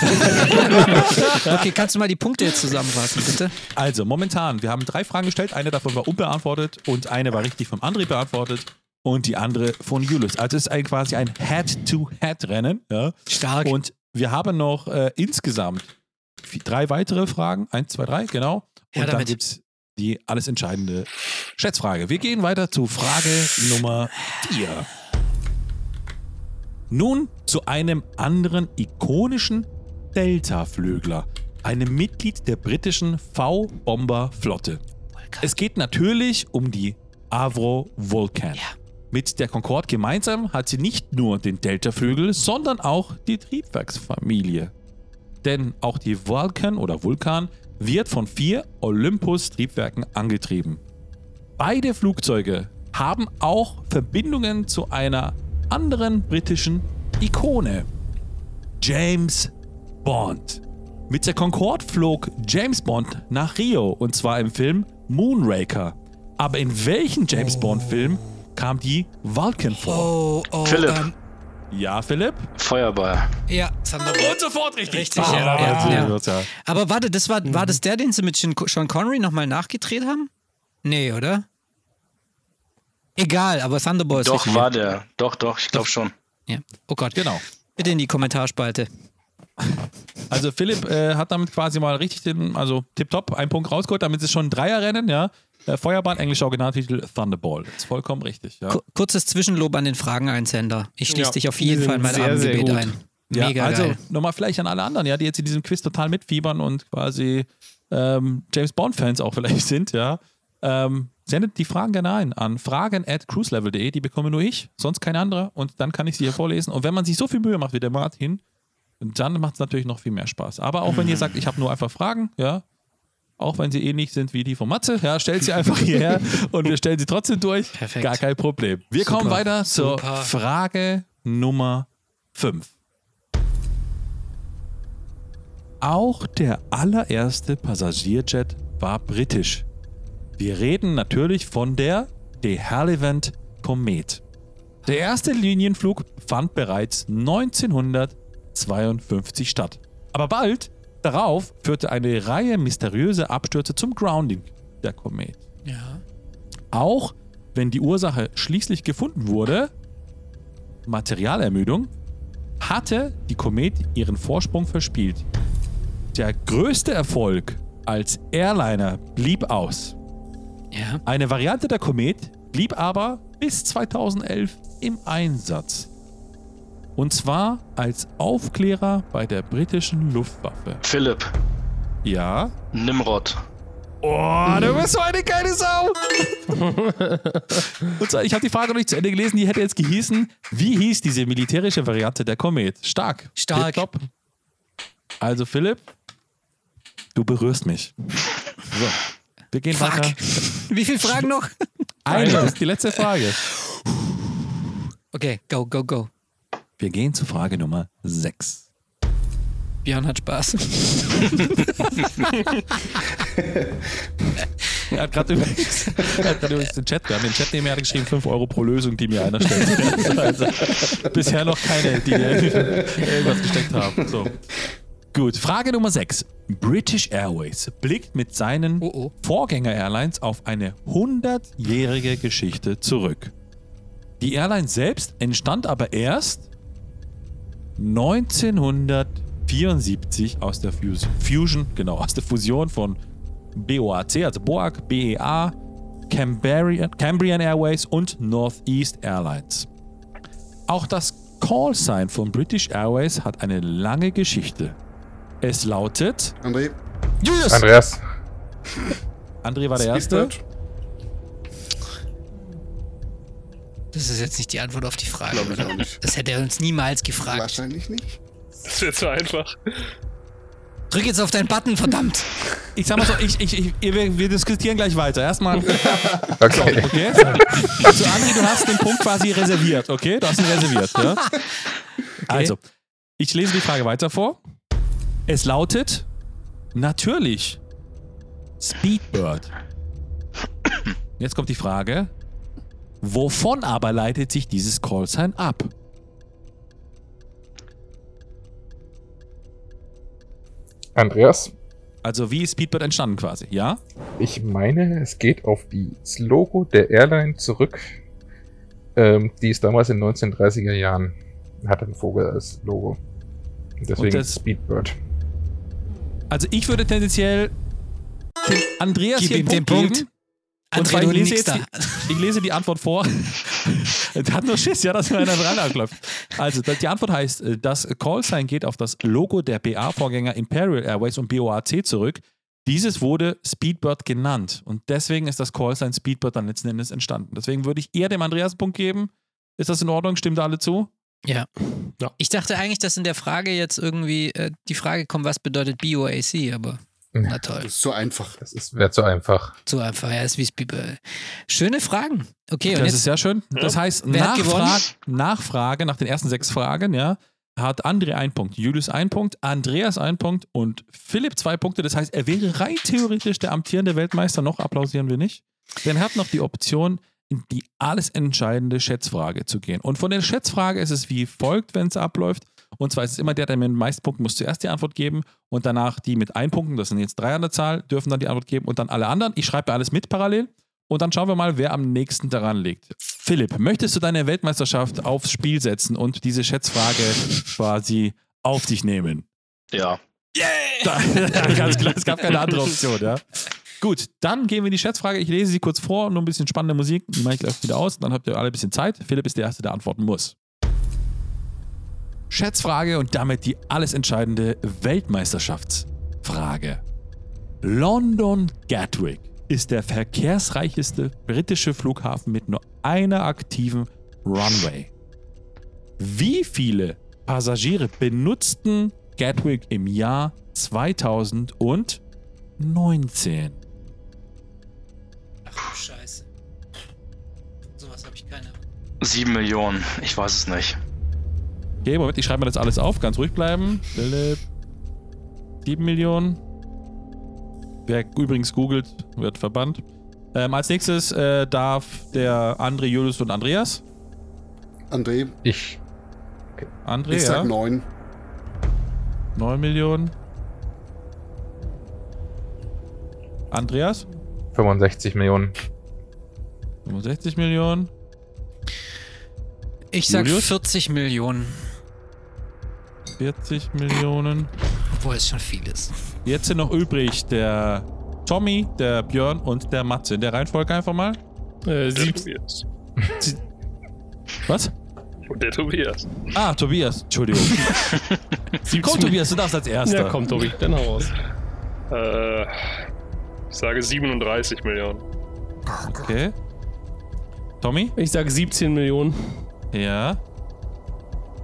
okay, kannst du mal die Punkte jetzt zusammenfassen, bitte? Also, momentan, wir haben drei Fragen gestellt, eine davon war unbeantwortet und eine war richtig vom André beantwortet und die andere von Julius. Also, es ist ein, quasi ein Head-to-Head-Rennen. Ja? Stark. Und wir haben noch äh, insgesamt drei weitere Fragen. Eins, zwei, drei, genau. Ja, Und dann damit. gibt es die alles entscheidende Schätzfrage. Wir gehen weiter zu Frage Nummer vier. Nun zu einem anderen ikonischen Delta-Flügler, einem Mitglied der britischen V-Bomber-Flotte. Es geht natürlich um die Avro Vulcan. Mit der Concorde gemeinsam hat sie nicht nur den Delta-Flügel, sondern auch die Triebwerksfamilie. Denn auch die Vulcan oder Vulkan wird von vier Olympus-Triebwerken angetrieben. Beide Flugzeuge haben auch Verbindungen zu einer anderen britischen Ikone. James Bond. Mit der Concorde flog James Bond nach Rio und zwar im Film Moonraker. Aber in welchem James Bond-Film kam die Vulcan vor? Oh, oh. Philipp. Ähm, Ja, Philipp? Feuerball. ja, Thunderbolt. Und sofort richtig. Richtig, Ah, ja, ja, ja. ja. Aber warte, das war, war das der, den sie mit Sean Connery nochmal nachgedreht haben? Nee, oder? Egal, aber Thunderbolt ist Doch, war der. Doch, doch, ich glaube schon. Ja. Oh Gott. Genau. Bitte in die Kommentarspalte. Also Philipp äh, hat damit quasi mal richtig den, also tipptopp, einen Punkt rausgeholt, damit es schon ein Dreierrennen, ja. Äh, Feuerbahn, englischer Originaltitel Thunderball. Ist vollkommen richtig, ja. Ku- Kurzes Zwischenlob an den Frageneinsender. Ich schließe Ja, dich auf jeden Fall in mein sehr, sehr Abendgebet gut. ein. Ja, Mega also nochmal vielleicht an alle anderen, ja, die jetzt in diesem Quiz total mitfiebern und quasi ähm, James Bond-Fans auch vielleicht sind, ja. Ähm, sendet die Fragen gerne ein an fragen at cruiselevel.de, die bekomme nur ich, sonst kein anderer und dann kann ich sie hier vorlesen. Und wenn man sich so viel Mühe macht wie der Martin, dann macht es natürlich noch viel mehr Spaß. Aber auch wenn ihr sagt, ich habe nur einfach Fragen, ja, auch wenn sie ähnlich sind wie die von Matze, ja, stellt sie einfach hierher und wir stellen sie trotzdem durch. Perfekt. Gar kein Problem. Wir Super. kommen weiter zur Super. Frage Nummer 5. Auch der allererste Passagierjet war britisch. Wir reden natürlich von der de Havilland Komet. Der erste Linienflug fand bereits 1952 statt. Aber bald darauf führte eine Reihe mysteriöser Abstürze zum Grounding der Komet. Ja. Auch wenn die Ursache schließlich gefunden wurde, Materialermüdung, hatte die Komet ihren Vorsprung verspielt. Der größte Erfolg als Airliner blieb aus. Ja. Eine Variante der Komet blieb aber bis 2011 im Einsatz. Und zwar als Aufklärer bei der britischen Luftwaffe. Philipp, Ja. Nimrod. Oh, du bist so eine geile Sau! Und zwar, ich habe die Frage noch nicht zu Ende gelesen, die hätte jetzt gehießen, wie hieß diese militärische Variante der Komet? Stark. Stark. Tipptopp. Also Philipp, du berührst mich. So, wir gehen Fuck. weiter. Wie viele Fragen noch? Eine, das ist die letzte Frage. Okay, go, go, go. Wir gehen zu Frage Nummer 6. Björn hat Spaß. Er hat gerade übrigens, den Chat, wir haben den Chat nebenher hat geschrieben, 5 Euro pro Lösung, die mir einer stellt. Also, bisher noch keine, die irgendwas gesteckt haben. So. Gut, Frage Nummer 6. British Airways blickt mit seinen Oh, oh. Vorgänger-Airlines auf eine 100-jährige Geschichte zurück. Die Airline selbst entstand aber erst 1974 aus der Fus- Fusion, genau, aus der Fusion von BOAC, also BOAC, BEA, Cambrian, Cambrian Airways und Northeast Airlines. Auch das Callsign von British Airways hat eine lange Geschichte. Es lautet André, Julius! Andreas, André war der Erste. Speedbird. Das ist jetzt nicht die Antwort auf die Frage. Glaube ich oder? auch nicht. Das hätte er uns niemals gefragt. Wahrscheinlich nicht. Das wird so einfach. Drück jetzt auf deinen Button, verdammt. Ich sag mal so, ich, ich, ich, wir, wir diskutieren gleich weiter. Erstmal, okay. okay? So, André, du hast den Punkt quasi reserviert, okay? Du hast ihn reserviert, ja? Also, ich lese die Frage weiter vor. Es lautet, natürlich, Speedbird. Jetzt kommt die Frage, wovon aber leitet sich dieses Callsign ab? Andreas, Also, wie ist Speedbird entstanden quasi, ja? ich meine, es geht auf das Logo der Airline zurück, ähm, die es damals in den 1930er Jahren hatte, ein Vogel als Logo. Und Deswegen das- Speedbird. Also, ich würde tendenziell Andreas Gib hier den Punkt Punkt. geben. Und André, zwar, ich lese, jetzt die, ich lese die Antwort vor. Der hat nur Schiss, ja, dass mir einer dran anklopft. Also, die Antwort heißt, äh, das Callsign geht auf das Logo der BA-Vorgänger Imperial Airways und BOAC zurück. Dieses wurde Speedbird genannt und deswegen ist das Callsign Speedbird dann letzten Endes entstanden. Deswegen würde ich eher dem Andreas einen Punkt geben. Ist das in Ordnung? Stimmt da alle zu? Ja. Ja. Ich dachte eigentlich, dass in der Frage jetzt irgendwie äh, die Frage kommt, was bedeutet BOAC, aber na toll. Das ist so einfach. Das ist wäre zu einfach. So einfach, ja, ist wie Speedbird. Schöne Fragen. Okay, und Das jetzt ist sehr schön. Das heißt, gewonnen? Nachfrage, Nachfrage nach den ersten sechs Fragen, ja, hat André einen Punkt, Julius einen Punkt, Andreas einen Punkt und Philipp zwei Punkte. Das heißt, er wäre rein theoretisch der amtierende Weltmeister. Noch applaudieren wir nicht. Denn er hat noch die Option, in die alles entscheidende Schätzfrage zu gehen. Und von der Schätzfrage ist es wie folgt, wenn es abläuft. Und zwar ist es immer der, der mit den meisten Punkten muss zuerst die Antwort geben und danach die mit ein Punkten, das sind jetzt drei an der Zahl, dürfen dann die Antwort geben und dann alle anderen. Ich schreibe alles mit parallel und dann schauen wir mal, wer am nächsten daran liegt. Philipp, möchtest du deine Weltmeisterschaft aufs Spiel setzen und diese Schätzfrage quasi auf dich nehmen? Ja. Da, ganz klar, es gab keine andere Option, ja. Gut, dann gehen wir in die Schätzfrage. Ich lese sie kurz vor, nur ein bisschen spannende Musik. Die mache ich gleich wieder aus. Dann habt ihr alle ein bisschen Zeit. Philipp ist der Erste, der antworten muss. Schätzfrage und damit die alles entscheidende Weltmeisterschaftsfrage. London Gatwick ist der verkehrsreicheste britische Flughafen mit nur einer aktiven Runway. Wie viele Passagiere benutzten Gatwick im Jahr 2019? Ach, Scheiße. Sowas habe ich keine. Sieben Millionen. Ich weiß es nicht. Okay, Moment, ich schreibe mir das alles auf. Ganz ruhig bleiben. Philipp. 7 Millionen. Wer übrigens googelt, wird verbannt. Ähm, als nächstes äh, darf der André, Julius und Andreas. André, Ich. André, ich ja? sag neun. 9 Millionen. Andreas? 65 Millionen. 65 Millionen. Ich sag Julius? 40 Millionen, 40 Millionen. obwohl es schon viel ist. Jetzt sind noch übrig der Tommy, der Björn und der Matze. In der Reihenfolge einfach mal. Äh, Der sieb, Tobias. Was? Und der Tobias. Ah, Tobias. Entschuldigung. Komm, Tobias, du darfst als Erster. ja, komm, Tobi, dann hau raus. Äh, ich sage 37 Millionen. Okay. Tommy? Ich sage 17 Millionen. Ja.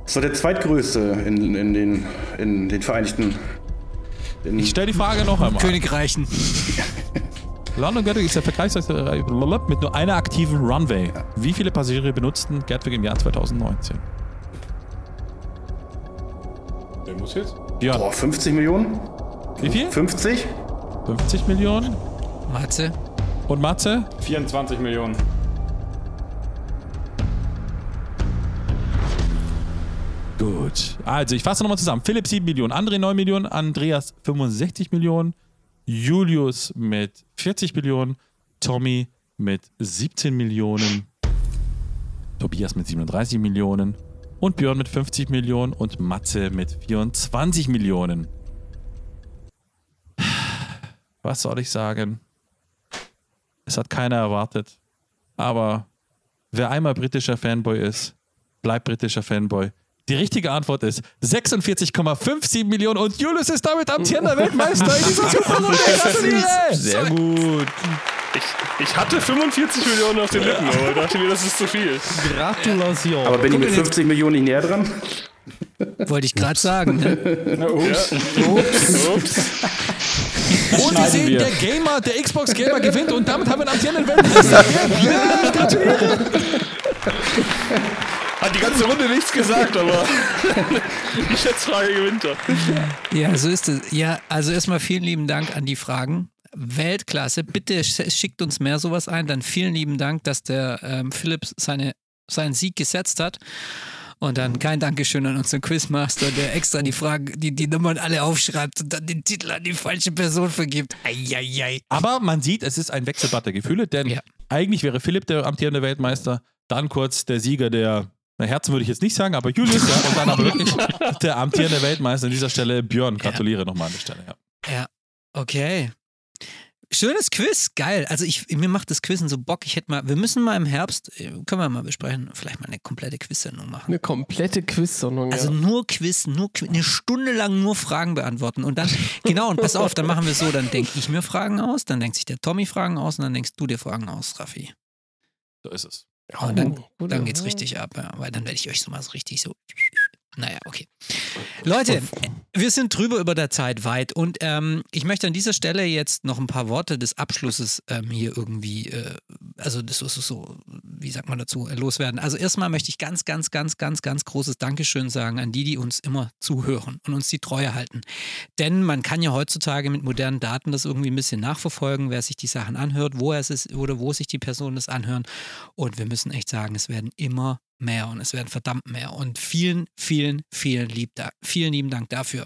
Das war der zweitgrößte in, in, den, in den Vereinigten. In, Ich stelle die Frage noch einmal. Königreichen. London Gatwick ist der vergleichsweise mit nur einer aktiven Runway. Wie viele Passagiere benutzten Gatwick im Jahr 2019? Der muss jetzt? Ja, Boah, 50 Millionen? wie viel? 50? 50 Millionen. Matze. Und Matze? 24 Millionen. Gut. Also, ich fasse nochmal zusammen. Philipp 7 Millionen, André 9 Millionen, Andreas 65 Millionen, Julius mit 40 Millionen, Tommy mit 17 Millionen, Tobias mit 37 Millionen und Björn mit 50 Millionen und Matze mit 24 Millionen. Was soll ich sagen? Es hat keiner erwartet. Aber wer einmal britischer Fanboy ist, bleibt britischer Fanboy. Die richtige Antwort ist 46,57 Millionen und Julius ist damit amtierender Weltmeister in dieser Super Bowl. Gratuliere! Sehr gut. Ich, ich hatte 45 Millionen auf den Lippen, aber ich dachte mir, das ist zu viel. Gratulation. Aber bin ich mit 50 Millionen nicht näher dran? Wollte ich gerade sagen. Ne? Na, ups. Ups. Und wir schneiden sehen, wir. der Gamer, der Xbox Gamer gewinnt und damit haben wir einen amtierenden Weltmeister. Ja, gratuliere! Hat die ganze Runde nichts gesagt, aber die Schätzfrage gewinnt er. Ja, so ist es. Ja, also erstmal vielen lieben Dank an die Fragen. Weltklasse. Bitte sch- schickt uns mehr sowas ein. Dann vielen lieben Dank, dass der ähm, Philipp seine, seinen Sieg gesetzt hat. Und dann kein Dankeschön an unseren Quizmaster, der extra die Fragen, die, die Nummern alle aufschreibt und dann den Titel an die falsche Person vergibt. Eieiei. Aber man sieht, es ist ein Wechselbad der Gefühle, denn Ja. eigentlich wäre Philipp der amtierende Weltmeister, dann kurz der Sieger der, na Herzen würde ich jetzt nicht sagen, aber Julius, ja, und dann aber wirklich der amtierende Weltmeister an dieser Stelle, Björn. Gratuliere nochmal an der Stelle. Ja. Ja, okay. Schönes Quiz, geil. Also ich, mir macht das Quizzen so Bock. Ich hätte mal, wir müssen mal im Herbst, äh, können wir mal besprechen, vielleicht mal eine komplette Quiz-Sendung machen. Eine komplette Quiz-Sendung. Also ja. nur Quiz, nur Quiz, eine Stunde lang nur Fragen beantworten. Und dann, genau, und pass auf, dann machen wir so, dann denke ich mir Fragen aus, dann denkt sich der Tommy Fragen aus und dann denkst du dir Fragen aus, Raffi. So ist es. Und dann, Oh, dann geht's richtig ab, ja, weil dann werde ich euch so mal so richtig so. Naja, okay. Leute, wir sind drüber über der Zeit weit und ähm, ich möchte an dieser Stelle jetzt noch ein paar Worte des Abschlusses ähm, hier irgendwie, äh, also das ist so, wie sagt man dazu, äh, loswerden. Also erstmal möchte ich ganz, ganz, ganz, ganz, ganz großes Dankeschön sagen an die, die uns immer zuhören und uns die Treue halten. Denn man kann ja heutzutage mit modernen Daten das irgendwie ein bisschen nachverfolgen, wer sich die Sachen anhört, wo es ist oder wo sich die Personen das anhören. Und wir müssen echt sagen, es werden immer mehr und es werden verdammt mehr. Und vielen, vielen, vielen, lieb da, vielen lieben Dank dafür.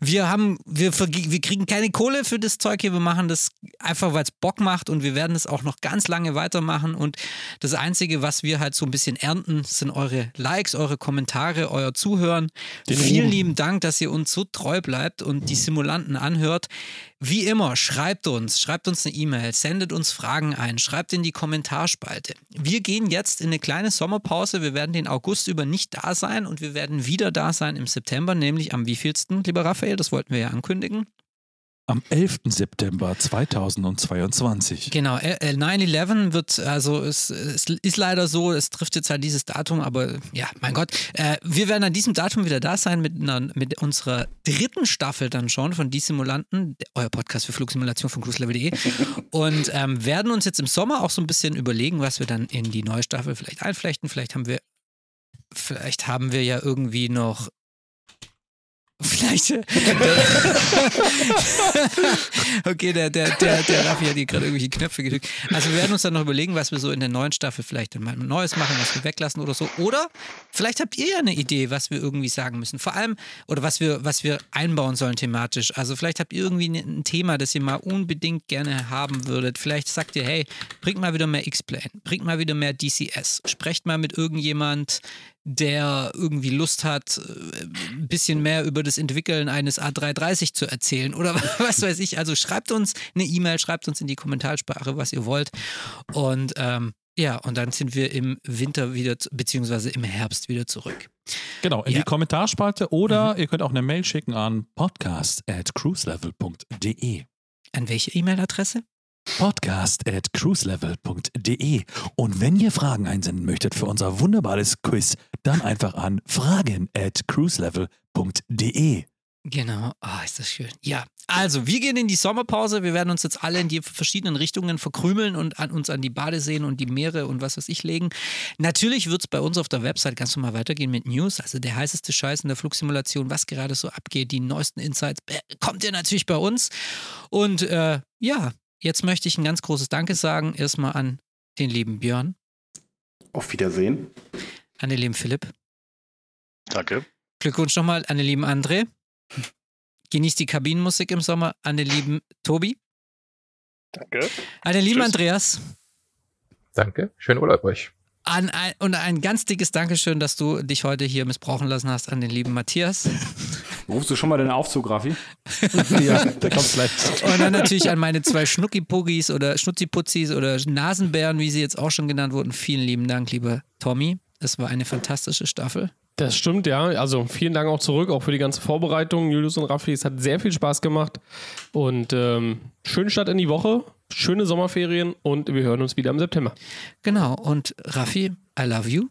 Wir haben, wir, wir kriegen keine Kohle für das Zeug hier, wir machen das einfach, weil es Bock macht und wir werden es auch noch ganz lange weitermachen. Und das Einzige, was wir halt so ein bisschen ernten, sind eure Likes, eure Kommentare, euer Zuhören. Vielen lieben Dank, dass ihr uns so treu bleibt und die Simulanten anhört. Wie immer, schreibt uns, schreibt uns eine E-Mail, sendet uns Fragen ein, schreibt in die Kommentarspalte. Wir gehen jetzt in eine kleine Sommerpause. Wir werden den August über nicht da sein und wir werden wieder da sein im September, nämlich am wievielsten, lieber Raphael? Das wollten wir ja ankündigen. Am 11. September 2022. Genau, äh, äh, 9-11 wird, also es, es ist leider so, es trifft jetzt halt dieses Datum, aber ja, mein Gott. Äh, wir werden an diesem Datum wieder da sein mit, einer, mit unserer dritten Staffel dann schon von Die Simulanten, euer Podcast für Flugsimulation von cruiselevel.de und ähm, werden uns jetzt im Sommer auch so ein bisschen überlegen, was wir dann in die neue Staffel vielleicht einflechten. Vielleicht haben wir, vielleicht haben wir ja irgendwie noch Vielleicht. okay, der, der, der, der Raffi hat hier gerade irgendwelche Knöpfe gedrückt. Also wir werden uns dann noch überlegen, was wir so in der neuen Staffel vielleicht dann mal Neues machen, was wir weglassen oder so. Oder vielleicht habt ihr ja eine Idee, was wir irgendwie sagen müssen. Vor allem, oder was wir, was wir einbauen sollen thematisch. Also vielleicht habt ihr irgendwie ein Thema, das ihr mal unbedingt gerne haben würdet. Vielleicht sagt ihr, hey, bringt mal wieder mehr X-Plane, bringt mal wieder mehr DCS, sprecht mal mit irgendjemand, der irgendwie Lust hat, äh, ein bisschen mehr über das Entwickeln eines A330 zu erzählen oder was weiß ich. Also schreibt uns eine E-Mail, schreibt uns in die Kommentarsprache, was ihr wollt. Und ähm, ja, und dann sind wir im Winter wieder, beziehungsweise im Herbst wieder zurück. Genau, in Ja. die Kommentarspalte oder ihr könnt auch eine Mail schicken an podcast at cruiselevel.de. An welche E-Mail-Adresse? Podcast at cruiselevel.de. Und wenn ihr Fragen einsenden möchtet für unser wunderbares Quiz, dann einfach an fragen at cruiselevel.de. Genau, ah, ist das schön. Ja, Also, wir gehen in die Sommerpause. Wir werden uns jetzt alle in die verschiedenen Richtungen verkrümeln und an uns an die Badeseen und die Meere und was weiß ich legen. Natürlich wird es bei uns auf der Website ganz normal weitergehen mit News. Also der heißeste Scheiß in der Flugsimulation, was gerade so abgeht, die neuesten Insights, kommt ihr natürlich bei uns. Und äh, ja, jetzt möchte ich ein ganz großes Danke sagen. Erstmal an den lieben Björn. Auf Wiedersehen. An den lieben Philipp. Danke. Glückwunsch nochmal an den lieben André. Genießt die Kabinenmusik im Sommer. An den lieben Tobi. Danke. An den lieben Tschüss. Andreas. Danke. Schönen Urlaub euch. An ein, und ein ganz dickes Dankeschön, dass du dich heute hier missbrauchen lassen hast an den lieben Matthias. Rufst du schon mal den Aufzug, Raffi? ja, da kommt's gleich. Und dann natürlich an meine zwei Schnuckipuggis oder Schnutziputzis oder Nasenbären, wie sie jetzt auch schon genannt wurden. Vielen lieben Dank, lieber Tommy. Es war eine fantastische Staffel. Das stimmt, ja. Also vielen Dank auch zurück, auch für die ganze Vorbereitung, Julius und Raffi. Es hat sehr viel Spaß gemacht. Und ähm, schönen Start in die Woche, schöne Sommerferien und wir hören uns wieder im September. Genau. Und Raffi, I love you.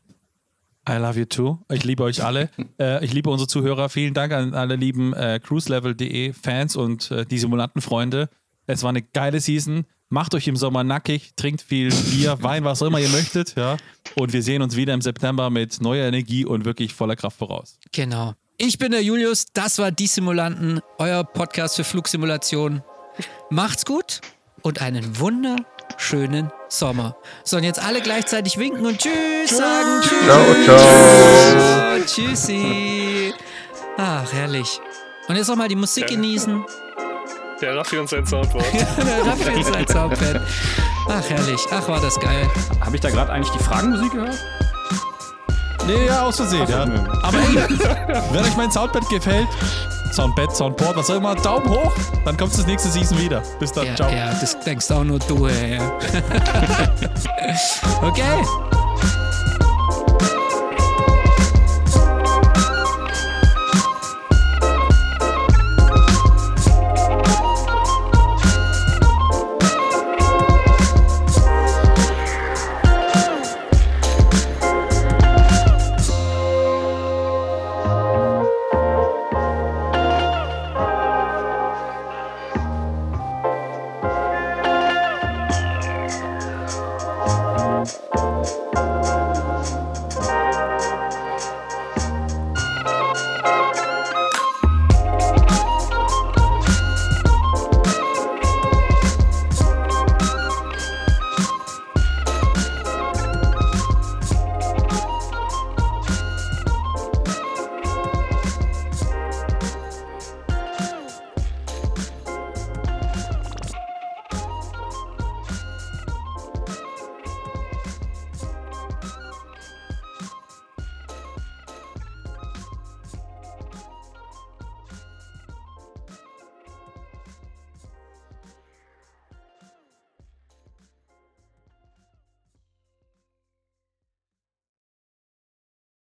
I love you too. Ich liebe euch alle. äh, ich liebe unsere Zuhörer. Vielen Dank an alle lieben äh, cruiselevel.de Fans und äh, die Simulantenfreunde. Es war eine geile Season. Macht euch im Sommer nackig, trinkt viel Bier, Wein, was auch immer ihr möchtet. Ja? Und wir sehen uns wieder im September mit neuer Energie und wirklich voller Kraft voraus. Genau. Ich bin der Julius, das war Die Simulanten, euer Podcast für Flugsimulation. Macht's gut und einen wunderschönen Sommer. So, und jetzt alle gleichzeitig winken und Tschüss sagen. Tschüss. Ciao, ciao. Tschüssi. Ach, herrlich. Und jetzt nochmal die Musik genießen. Der Raffi und sein Soundboard. Der Raphael ist ein Soundpad. Ach, herrlich. Ach, war das geil. Habe ich da gerade eigentlich die Fragenmusik gehört? Nee, ja, aus Versehen. Ja. nö. Aber ey, wenn euch mein Soundbett gefällt, Soundbett, Soundboard, was auch immer, Daumen hoch, dann kommt das nächste Season wieder. Bis dann, Ja, ciao. ja, das denkst auch nur du, ey. okay.